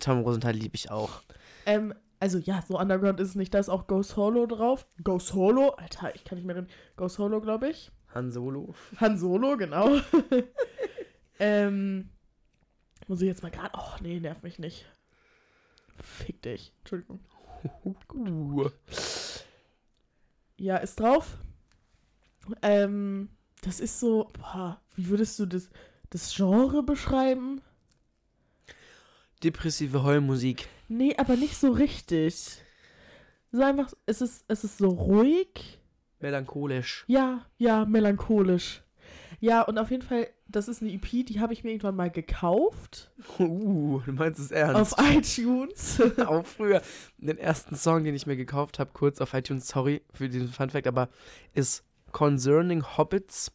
Tom Rosenthal liebe ich auch. Ähm, also ja, so Underground ist es nicht. Da ist auch Go Solo drauf. Go Solo? Alter, ich kann nicht mehr reden. Go Solo, glaube ich. Han Solo. Han Solo, genau. ähm, muss ich jetzt mal gerade. Oh, nee, nerv mich nicht. Fick dich. Entschuldigung. Ja, ist drauf. Ähm, das ist so. Boah, wie würdest du das, das Genre beschreiben? Depressive Heulmusik. Nee, aber nicht so richtig. Es ist einfach, es ist, es ist so ruhig. Melancholisch. Ja, ja, melancholisch. Ja, und auf jeden Fall, das ist eine EP, die habe ich mir irgendwann mal gekauft. Uh, du meinst es ernst. Auf iTunes. Auch früher. Den ersten Song, den ich mir gekauft habe, kurz auf iTunes, sorry für diesen Funfact, aber ist Concerning Hobbits.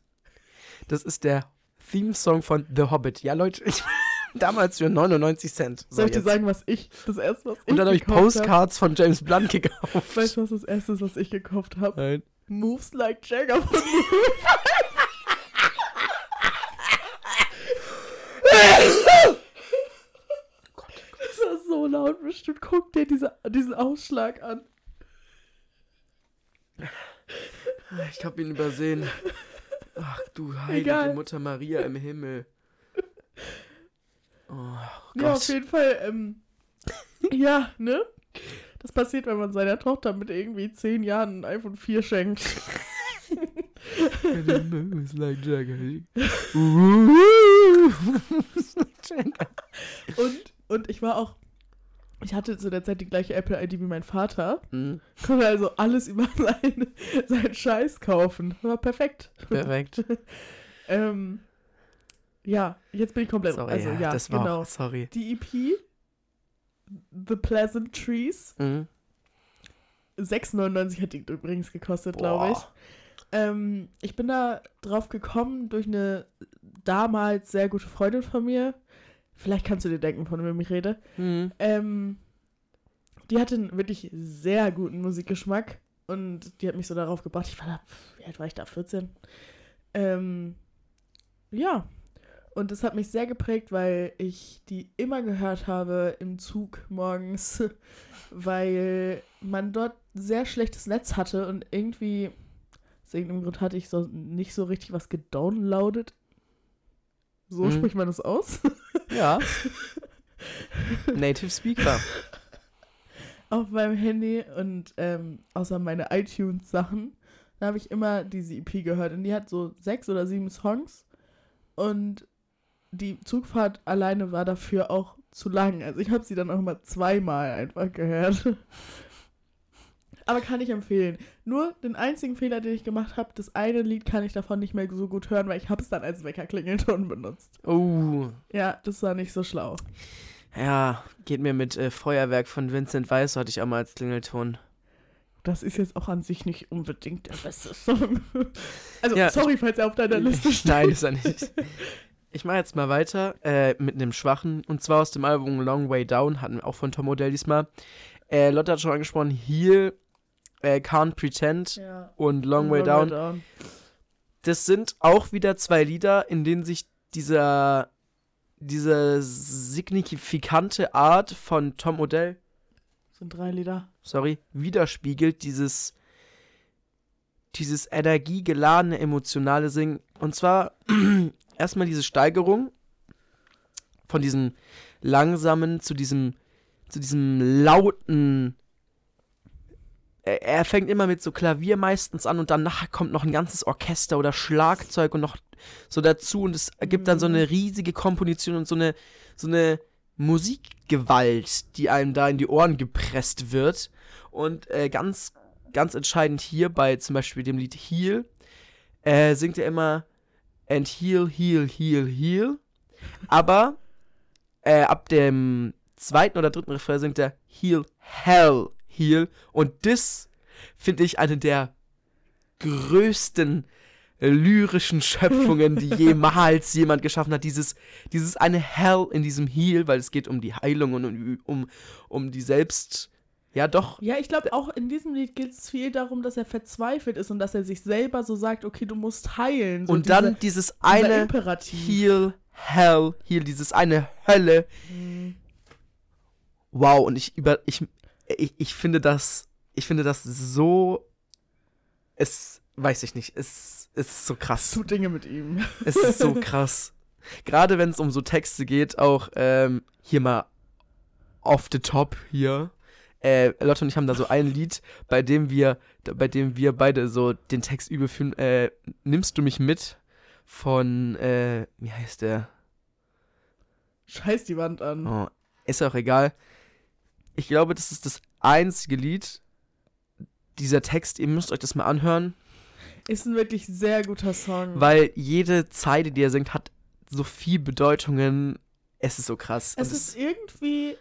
Das ist der Theme-Song von The Hobbit. Ja, Leute, ich, damals für 99 Cent. So, Soll ich dir jetzt. sagen, was ich, das erste, was ich Und dann habe ich Postcards von James Blunt gekauft. Hab? Weißt du, was das erste ist, was ich gekauft habe? Nein. Moves Like Jagger von. Das war so laut bestimmt. Guck dir diese, diesen Ausschlag an. Ich habe ihn übersehen. Ach du heilige Egal. Mutter Maria im Himmel. Oh Ja, auf Gott. jeden Fall, ähm, ja, ne? Das passiert, wenn man seiner Tochter mit irgendwie zehn Jahren ein iPhone 4 schenkt. Und, und ich war auch, ich hatte zu der Zeit die gleiche Apple-ID wie mein Vater. Mhm. Konnte also alles über seinen, seinen Scheiß kaufen. War perfekt. Perfekt. Ähm, ja, jetzt bin ich komplett. Sorry, also ja, das war genau. auch, sorry. Die EP, The Pleasant Trees, Mhm. 6,99 hat die übrigens gekostet, glaube ich. Ähm, ich bin da drauf gekommen durch eine damals sehr gute Freundin von mir. Vielleicht kannst du dir denken, von wem ich rede. Mhm. Ähm, die hatte einen wirklich sehr guten Musikgeschmack und die hat mich so darauf gebracht. Ich war da, wie alt war ich da? 14? Ähm, ja. Und das hat mich sehr geprägt, weil ich die immer gehört habe im Zug morgens, weil man dort sehr schlechtes Netz hatte und irgendwie, aus irgendeinem Grund hatte ich so nicht so richtig was gedownloadet. So Mhm. spricht man das aus. Ja. Native Speaker. auf meinem Handy und ähm, außer meine iTunes-Sachen, da habe ich immer diese EP gehört und die hat so sechs oder sieben Songs und die Zugfahrt alleine war dafür auch zu lang. Also ich habe sie dann auch mal zweimal einfach gehört. Aber kann ich empfehlen. Nur den einzigen Fehler, den ich gemacht habe, das eine Lied kann ich davon nicht mehr so gut hören, weil ich habe es dann als Weckerklingelton benutzt. Oh. Ja, das war nicht so schlau. Ja, geht mir mit äh, Feuerwerk von Vincent Weiss, hatte ich auch mal als Klingelton. Das ist jetzt auch an sich nicht unbedingt der beste Song. Also, Ja, sorry, falls er auf deiner Liste steht. Nein, ist er nicht. Ich mache jetzt mal weiter äh, mit einem schwachen. Und zwar aus dem Album Long Way Down, hatten wir auch von Tom Odell diesmal. Äh, Lotte hat schon angesprochen, Heal, äh, Can't Pretend Ja. und Long Way Down. Das sind auch wieder zwei Lieder, in denen sich dieser, diese signifikante Art von Tom Odell, Sind drei Lieder. sorry, widerspiegelt, dieses, dieses energiegeladene, emotionale Singen. Und zwar erstmal diese Steigerung von diesem langsamen zu diesem, zu diesem lauten. Er, er fängt immer mit so Klavier meistens an und danach kommt noch ein ganzes Orchester oder Schlagzeug und noch so dazu und es ergibt dann so eine riesige Komposition und so eine, so eine Musikgewalt, die einem da in die Ohren gepresst wird. Und äh, ganz, ganz entscheidend hier bei zum Beispiel dem Lied Heal, äh, singt er immer and heal, heal, heal, heal. Aber äh, ab dem zweiten oder dritten Refrain singt er heal, hell, heal. Und das finde ich eine der größten lyrischen Schöpfungen, die jemals jemand geschaffen hat. Dieses, dieses eine Hell in diesem Heal, weil es geht um die Heilung und um, um, um die Selbst. Ja, doch. Ja, ich glaube, auch in diesem Lied geht es viel darum, dass er verzweifelt ist und dass er sich selber so sagt, okay, du musst heilen. So und diese- dann dieses eine Imperativ. Heal, Hell, Heal, dieses eine Hölle. Mhm. Wow, und ich über ich, ich, ich finde das ich finde das so es weiß ich nicht, es, es ist so krass. Tut Dinge mit ihm. Es ist so krass. Gerade wenn es um so Texte geht, auch ähm, hier mal off the top hier. Äh, Lotte und ich haben da so ein Lied, bei dem wir, bei dem wir beide so den Text überführen. Äh, nimmst du mich mit von, äh, wie heißt der? Scheiß die Wand an. Oh, ist auch egal. Ich glaube, das ist das einzige Lied. Dieser Text, ihr müsst euch das mal anhören. Ist ein wirklich sehr guter Song. Weil jede Zeile, die er singt, hat so viel Bedeutungen. Es ist so krass. es ist irgendwie,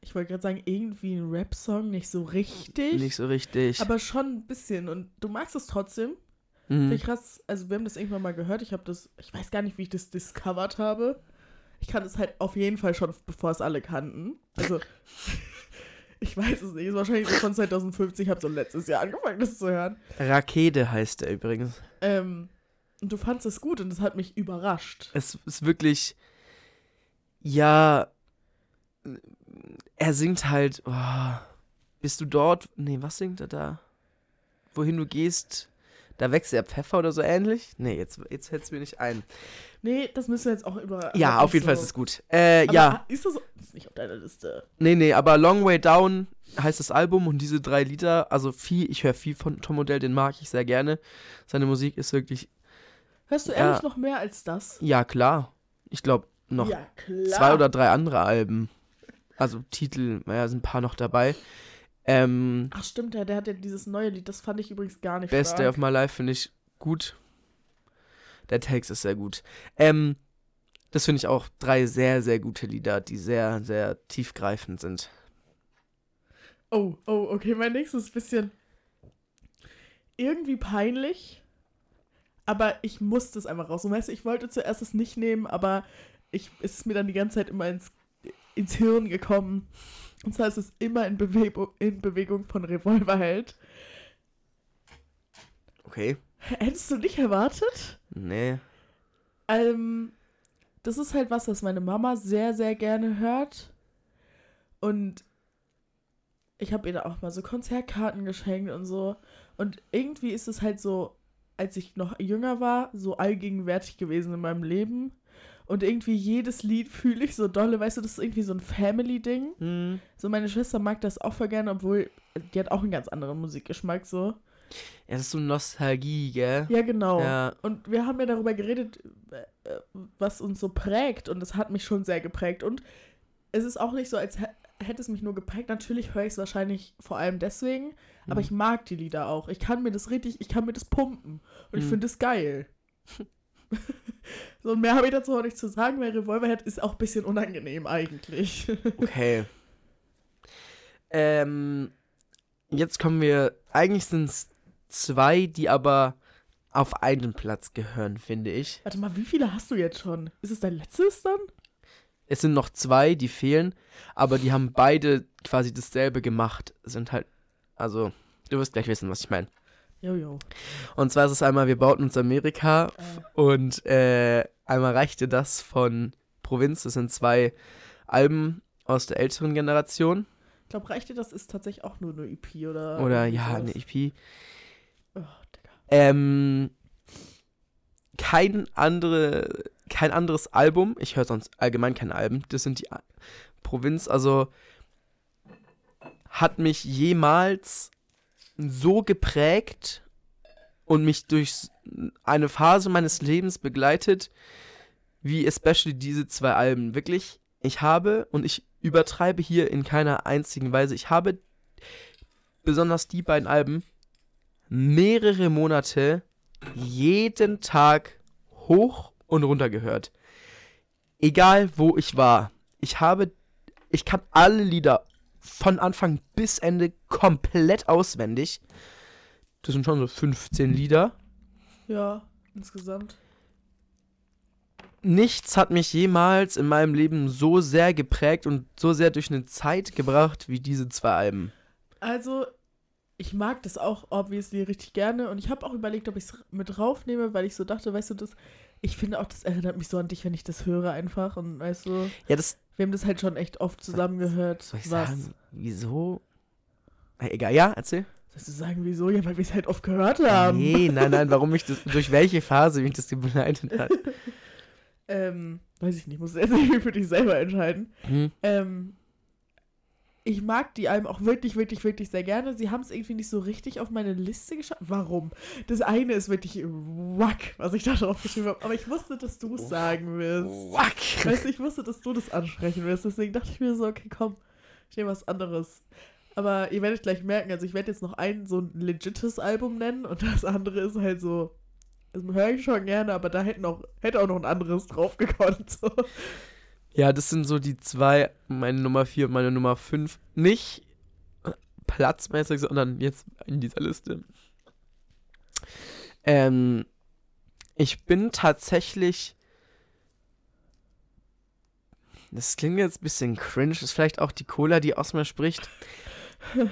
ich wollte gerade sagen, irgendwie ein Rap-Song, nicht so richtig. nicht so richtig. aber schon ein bisschen. Und du magst es trotzdem. Mhm. Finde ich krass. Also, wir haben das irgendwann mal gehört. Ich habe das, ich weiß gar nicht, wie ich das discovered habe. Ich kann es halt auf jeden Fall schon, bevor es alle kannten. Also, ich weiß es nicht. Ist wahrscheinlich so von 2050. Ich habe so letztes Jahr angefangen, das zu hören. Rakete heißt er übrigens. Ähm, und du fandst es gut und das hat mich überrascht. Es ist wirklich. Ja. Er singt halt. Oh, bist du dort? Nee, was singt er da? Wohin du gehst, da wächst der Pfeffer oder so ähnlich? Nee, jetzt, jetzt hält es mir nicht ein. Nee, das müssen wir jetzt auch über. Ja, auf jeden so. Fall ist es gut. Äh, ja. Ist das, das ist nicht auf deiner Liste? Nee, nee, aber Long Way Down heißt das Album und diese drei Lieder, also viel, ich höre viel von Tom Odell, den mag ich sehr gerne. Seine Musik ist wirklich, Hörst du Ja. ehrlich noch mehr als das? ja klar. Ich glaube noch ja, zwei oder drei andere Alben. Also Titel, naja, sind ein paar noch dabei. Ähm, Ach stimmt, ja, der hat ja dieses neue Lied, das fand ich übrigens gar nicht Best Day of My Life finde ich gut. Der Text ist sehr gut. Ähm, das finde ich auch drei sehr, sehr gute Lieder, die sehr, sehr tiefgreifend sind. Oh, oh, okay, mein nächstes bisschen irgendwie peinlich, aber ich musste es einfach raus. Und weißt du, ich wollte zuerst es nicht nehmen, aber ich, es ist mir dann die ganze Zeit immer ins, ins Hirn gekommen. Und zwar ist es immer in, Bewegung, in Bewegung von Revolverheld. Okay. Hättest du nicht erwartet? Nee. Ähm, das ist halt was, was meine Mama sehr, sehr gerne hört. Und ich habe ihr da auch mal so Konzertkarten geschenkt und so. Und irgendwie ist es halt so, als ich noch jünger war, so allgegenwärtig gewesen in meinem Leben. Und irgendwie jedes Lied fühle ich so dolle, weißt du, das ist irgendwie so ein Family-Ding. Hm. So, meine Schwester mag das auch voll gerne, obwohl die hat auch einen ganz anderen Musikgeschmack, so. Ja, das ist so Nostalgie, gell? Ja, genau. Ja. Und wir haben ja darüber geredet, äh, was uns so prägt. Und es hat mich schon sehr geprägt. Und es ist auch nicht so, als hä- hätte es mich nur geprägt. Natürlich höre ich es wahrscheinlich vor allem deswegen. Aber Mhm. ich mag die Lieder auch. Ich kann mir das richtig, ich kann mir das pumpen. Und ich Mhm. finde es geil. so, mehr habe ich dazu auch nicht zu sagen, weil Revolverhead ist auch ein bisschen unangenehm eigentlich. Okay. ähm, jetzt kommen wir. Eigentlich sind es zwei, die aber auf einen Platz gehören, finde ich. Warte mal, wie viele hast du jetzt schon? Ist es dein letztes dann? Es sind noch zwei, die fehlen, aber die haben beide quasi dasselbe gemacht. Sind halt. Also, du wirst gleich wissen, was ich meine. Jojo. Und zwar ist es einmal, wir bauten uns Amerika Äh, und äh, einmal reichte das von Provinz. Das sind zwei Alben aus der älteren Generation. ich glaube, reichte das ist tatsächlich auch nur eine EP oder. Oder ja, eine EP. Oh, Digga. Ähm, kein, andere, kein anderes Album, ich höre sonst allgemein keine Alben, das sind die Provinz, also hat mich jemals so geprägt und mich durch eine Phase meines Lebens begleitet, wie especially diese zwei Alben. Wirklich, ich habe, und ich übertreibe hier in keiner einzigen Weise, ich habe besonders die beiden Alben mehrere Monate jeden Tag hoch und runter gehört. Egal wo ich war. Ich habe, ich kann alle Lieder von Anfang bis Ende komplett auswendig. Das sind schon so 15 Lieder. Ja, insgesamt. Nichts hat mich jemals in meinem Leben so sehr geprägt und so sehr durch eine Zeit gebracht wie diese zwei Alben. Also, ich mag das auch obviously richtig gerne und ich habe auch überlegt, ob ich es mit draufnehme, weil ich so dachte, weißt du, das, ich finde auch, das erinnert mich so an dich, wenn ich das höre einfach und weißt du, Ja, das wir haben das halt schon echt oft zusammen gehört. soll ich Was? sagen. Wieso? Na, egal, ja, erzähl. Sollst du sagen, wieso? Ja, weil wir es halt oft gehört haben. Nee, nein, nein, warum mich das, durch welche Phase mich das begleitet hat. Ähm, weiß ich nicht, muss irgendwie für dich selber entscheiden. Hm. Ähm, ich mag die Alben auch wirklich, wirklich, wirklich sehr gerne. Sie haben es irgendwie nicht so richtig auf meine Liste geschafft. Warum? Das eine ist wirklich wack, was ich da drauf geschrieben habe. Aber ich wusste, dass du es sagen wirst. Wack. Weißt du, ich wusste, dass du das ansprechen wirst. Deswegen dachte ich mir so, okay, komm, ich nehme was anderes. Aber ihr werdet gleich merken, also ich werde jetzt noch ein so ein legites Album nennen und das andere ist halt so, das höre ich schon gerne, aber da hätte, noch, hätte auch noch ein anderes drauf gekonnt. So. Ja, das sind so die zwei, meine Nummer 4 und meine Nummer 5. Nicht platzmäßig, sondern jetzt in dieser Liste. Ähm, ich bin tatsächlich. Das klingt jetzt ein bisschen cringe, ist vielleicht auch die Cola, die aus mir spricht.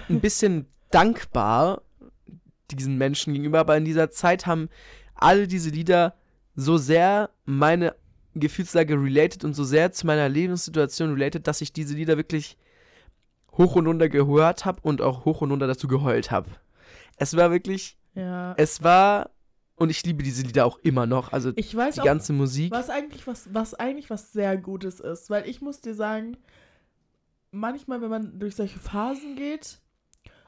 Ein bisschen dankbar diesen Menschen gegenüber, aber in dieser Zeit haben alle diese Lieder so sehr meine Gefühlslage related und so sehr zu meiner Lebenssituation related, dass ich diese Lieder wirklich hoch und runter gehört habe und auch hoch und runter dazu geheult habe. Es war wirklich, Ja. es war, und ich liebe diese Lieder auch immer noch, also Ich weiß die auch, ganze Musik. was eigentlich was, was eigentlich was sehr Gutes ist, weil ich muss dir sagen, manchmal, wenn man durch solche Phasen geht,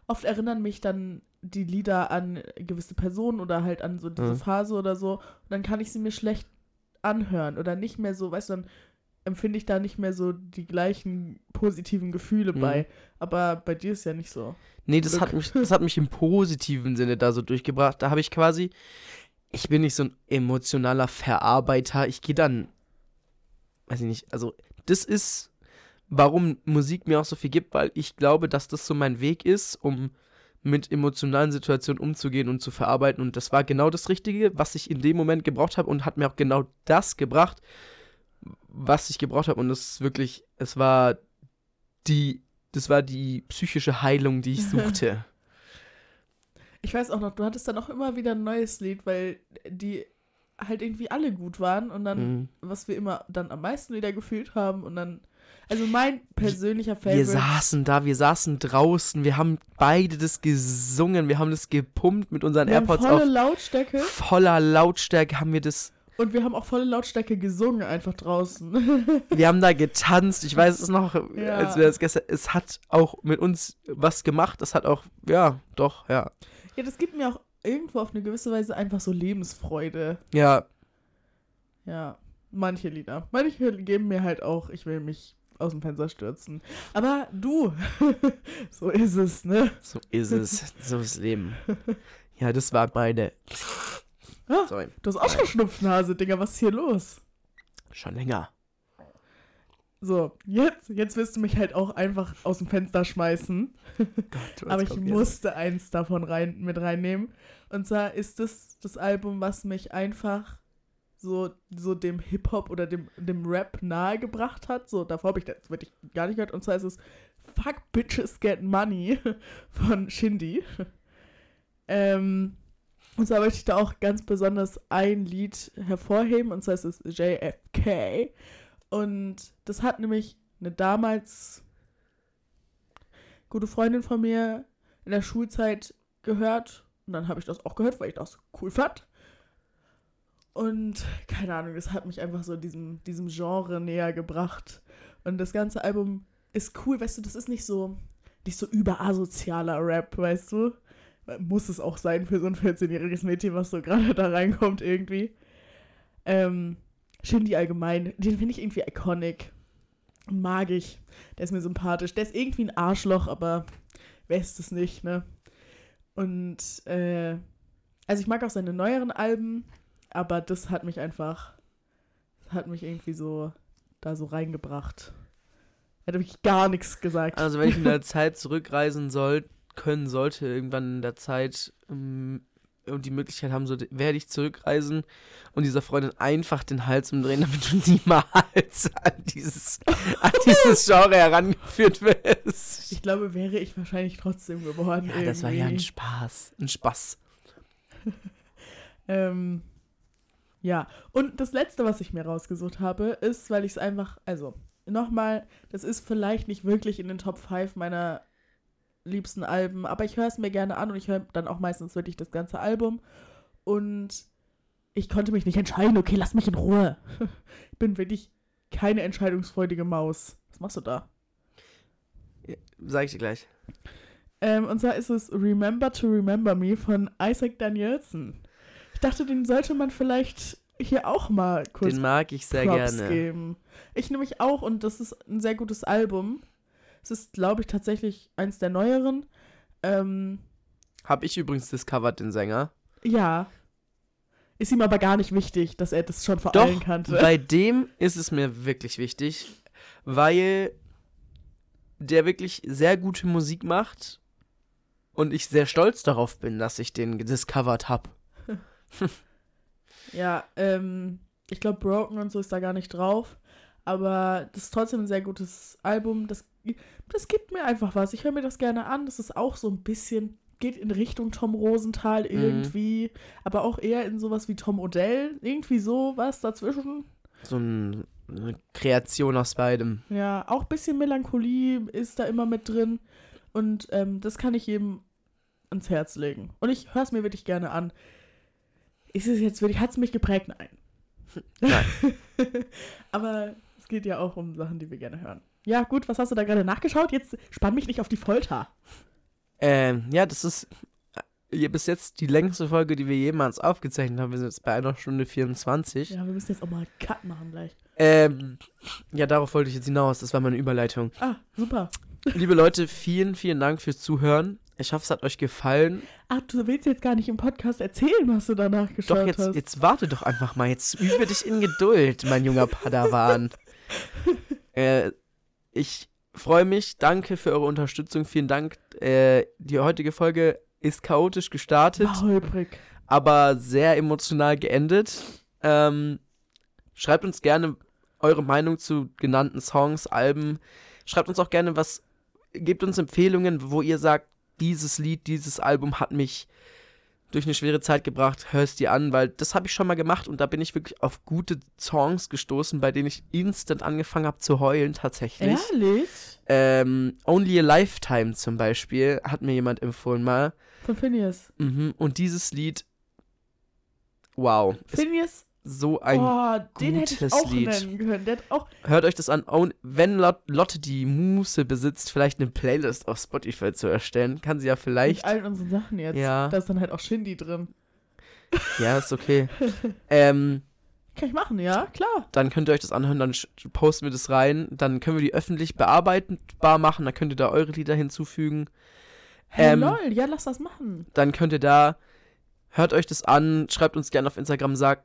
oft erinnern mich dann die Lieder an gewisse Personen oder halt an so diese Mhm. Phase oder so. Und dann kann ich sie mir schlecht anhören oder nicht mehr so, weißt du, dann empfinde ich da nicht mehr so die gleichen positiven Gefühle Mhm. bei. Aber bei dir ist ja nicht so. Nee, das hat, mich, das hat mich im positiven Sinne da so durchgebracht. Da habe ich quasi, ich bin nicht so ein emotionaler Verarbeiter. Ich gehe dann, weiß ich nicht, also das ist, warum Musik mir auch so viel gibt, weil ich glaube, dass das so mein Weg ist, um mit emotionalen Situationen umzugehen und zu verarbeiten. Und das war genau das Richtige, was ich in dem Moment gebraucht habe und hat mir auch genau das gebracht, was ich gebraucht habe. Und das ist wirklich, es war die, das war die psychische Heilung, die ich suchte. Ich weiß auch noch, du hattest dann auch immer wieder ein neues Lied, weil die halt irgendwie alle gut waren und dann, Mhm. was wir immer dann am meisten wieder gefühlt haben und dann, also mein persönlicher Wir Favorite. saßen da, wir saßen draußen, wir haben beide das gesungen, wir haben das gepumpt mit unseren wir AirPods volle auf Lautstärke voller Lautstärke haben wir das, und wir haben auch volle Lautstärke gesungen einfach draußen. wir haben da getanzt, ich weiß es noch, Ja. als wir das gestern, es hat auch mit uns was gemacht, das hat auch, ja, doch, ja, ja, das gibt mir auch irgendwo auf eine gewisse Weise einfach so Lebensfreude. ja, Ja, manche Lieder. Manche geben mir halt auch, ich will mich aus dem Fenster stürzen. Aber du, so ist es, ne? so ist es, so ist Leben. Ja, das war meine, Ah, sorry, Du hast auch schon Schnupfnase, Digga, was ist hier los? schon länger. So, jetzt, jetzt wirst du mich halt auch einfach aus dem Fenster schmeißen. Gott, Aber ich kommt jetzt? musste eins davon rein, mit reinnehmen. Und zwar ist das das Album, was mich einfach so, so dem Hip-Hop oder dem, dem Rap nahegebracht hat. So, davor habe ich das wirklich gar nicht gehört. Und zwar ist es Fuck Bitches Get Money von Shindy. Ähm, und zwar möchte ich da auch ganz besonders ein Lied hervorheben. Und zwar ist es JFK. Und das hat nämlich eine damals gute Freundin von mir in der Schulzeit gehört. Und dann habe ich das auch gehört, weil ich das cool fand. Und keine Ahnung, das hat mich einfach so diesem, diesem Genre näher gebracht. Und das ganze Album ist cool, weißt du, das ist nicht so, nicht so überasozialer Rap, weißt du? Muss es auch sein für so ein 14-jähriges Mädchen, was so gerade da reinkommt irgendwie. Ähm, Shindy allgemein, den finde ich irgendwie iconic. Mag ich. Der ist mir sympathisch. Der ist irgendwie ein Arschloch, aber wer ist es nicht, ne? Und, äh, also ich mag auch seine neueren Alben, aber das hat mich einfach, das hat mich irgendwie so da so reingebracht. Hätte wirklich gar nichts gesagt. Also wenn ich in der Zeit zurückreisen soll, können sollte, irgendwann in der Zeit ähm, und die Möglichkeit haben sollte, werde ich zurückreisen und dieser Freundin einfach den Hals umdrehen, damit du niemals an dieses, an dieses Genre herangeführt wirst. Ich glaube, wäre ich wahrscheinlich trotzdem geworden. Ja, das war ja ein irgendwie. Spaß. Ein Spaß. Ähm, ja, und das letzte, was ich mir rausgesucht habe, ist, weil ich es einfach, also nochmal, das ist vielleicht nicht wirklich in den Top 5 meiner liebsten Alben, aber ich höre es mir gerne an und ich höre dann auch meistens wirklich das ganze Album. Und ich konnte mich nicht entscheiden, okay, lass mich in Ruhe. ich bin wirklich keine entscheidungsfreudige Maus. Was machst du da? Sag ich dir gleich. Ähm, und zwar ist es Remember to Remember Me von Isaac Danielson. Ich dachte, den sollte man vielleicht hier auch mal kurz Den mag ich sehr Props gerne. geben. Ich nehme mich auch und das ist ein sehr gutes Album. Es ist, glaube ich, tatsächlich eins der neueren. Ähm, Hab ich übrigens discovered, den Sänger. ja. Ist ihm aber gar nicht wichtig, dass er das schon vor Doch, allen kannte. bei dem ist es mir wirklich wichtig, weil der wirklich sehr gute Musik macht und ich sehr stolz darauf bin, dass ich den gediscovered habe. Ja, ähm, ich glaube, Broken und so ist da gar nicht drauf. Aber das ist trotzdem ein sehr gutes Album. Das, das gibt mir einfach was. Ich höre mir das gerne an. Das ist auch so ein bisschen, geht in Richtung Tom Rosenthal irgendwie. Aber auch eher in sowas wie Tom Odell. Irgendwie so was dazwischen. So ein, eine Kreation aus beidem. Ja, auch ein bisschen Melancholie ist da immer mit drin. Und ähm, das kann ich jedem ans Herz legen. Und ich höre es mir wirklich gerne an. Ist es jetzt wirklich, hat es mich geprägt? Nein. Nein. Aber es geht ja auch um Sachen, die wir gerne hören. Ja, gut, was hast du da gerade nachgeschaut? Jetzt spann mich nicht auf die Folter. Ähm, ja, das ist. hier bis jetzt die längste Folge, die wir jemals aufgezeichnet haben. Wir sind jetzt bei einer Stunde 24. Ja, wir müssen jetzt auch mal einen Cut machen gleich. Ähm, ja, darauf wollte ich jetzt hinaus. Das war meine Überleitung. Ah, super. Liebe Leute, vielen, vielen Dank fürs Zuhören. Ich hoffe, es hat euch gefallen. Ach, du willst jetzt gar nicht im Podcast erzählen, was du danach geschaut Doch, jetzt, hast. jetzt warte doch einfach mal. Jetzt übe dich in Geduld, mein junger Padawan. äh, ich freue mich. Danke für eure Unterstützung. Vielen Dank. Äh, die heutige Folge ist chaotisch gestartet, War holprig. aber sehr emotional geendet. Ähm, schreibt uns gerne eure Meinung zu genannten Songs, Alben. Schreibt uns auch gerne was, gebt uns Empfehlungen, wo ihr sagt, dieses Lied, dieses Album hat mich durch eine schwere Zeit gebracht, hörst dir an, weil das habe ich schon mal gemacht und da bin ich wirklich auf gute Songs gestoßen, bei denen ich instant angefangen habe zu heulen tatsächlich. Ehrlich? Ähm, Only a Lifetime zum Beispiel hat mir jemand empfohlen mal. Von Phineas. Mhm. Und dieses Lied, wow, Phineas, so ein oh, den hätte ich auch Lied. nennen können. Der hat auch, Hört euch das an. Wenn Lot Lotte die Muße besitzt, vielleicht eine Playlist auf Spotify zu erstellen, kann sie ja mit vielleicht. allen unseren Sachen jetzt. Ja. Da ist dann halt auch Shindy drin. Ja, ist okay. ähm, Kann ich machen, ja, klar. dann könnt ihr euch das anhören, dann posten wir das rein. Dann können wir die öffentlich bearbeitbar machen. Dann könnt ihr da eure Lieder hinzufügen. Hey, Ähm, lol, ja, lass das machen. Dann könnt ihr da, hört euch das an, schreibt uns gerne auf Instagram, sagt,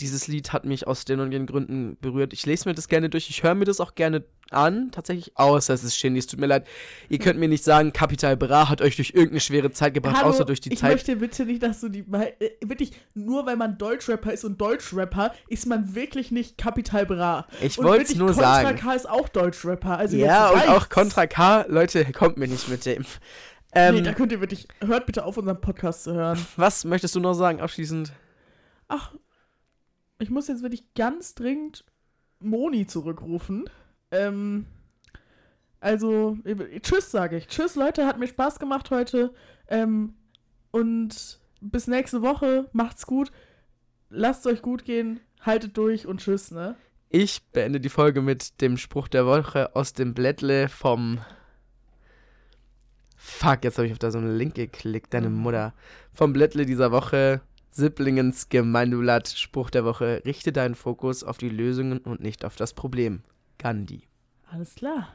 dieses Lied hat mich aus den und den Gründen berührt. Ich lese mir das gerne durch, ich höre mir das auch gerne an, tatsächlich, außer es ist Shindy, es tut mir leid. Ihr könnt mir nicht sagen, Capital Bra hat euch durch irgendeine schwere Zeit gebracht, Hallo, außer durch die ich Zeit. möchte bitte nicht, dass du die. äh, Wirklich, nur weil man Deutschrapper ist und Deutschrapper, ist man wirklich nicht Kapital Bra. Ich wollte es nur Contra sagen. K ist auch Deutschrapper. Also Ja, und auch. Contra K, Leute, kommt mir nicht mit dem. Ähm, nee, da könnt ihr wirklich. Hört bitte auf, unseren Podcast zu hören. was möchtest du noch sagen abschließend? Ach, ich muss jetzt wirklich ganz dringend Moni zurückrufen. Ähm, also, tschüss, sage ich. Tschüss, Leute, hat mir Spaß gemacht heute. Ähm, und bis nächste Woche. Macht's gut. Lasst euch gut gehen. Haltet durch und tschüss, ne? Ich beende die Folge mit dem Spruch der Woche aus dem Blättle vom. Fuck, jetzt habe ich auf da so einen Link geklickt, deine Mhm. Mutter. Vom Blättle dieser Woche, Sipplingens Gemeindeblatt, Spruch der Woche, richte deinen Fokus auf die Lösungen und nicht auf das Problem. Gandhi. Alles klar.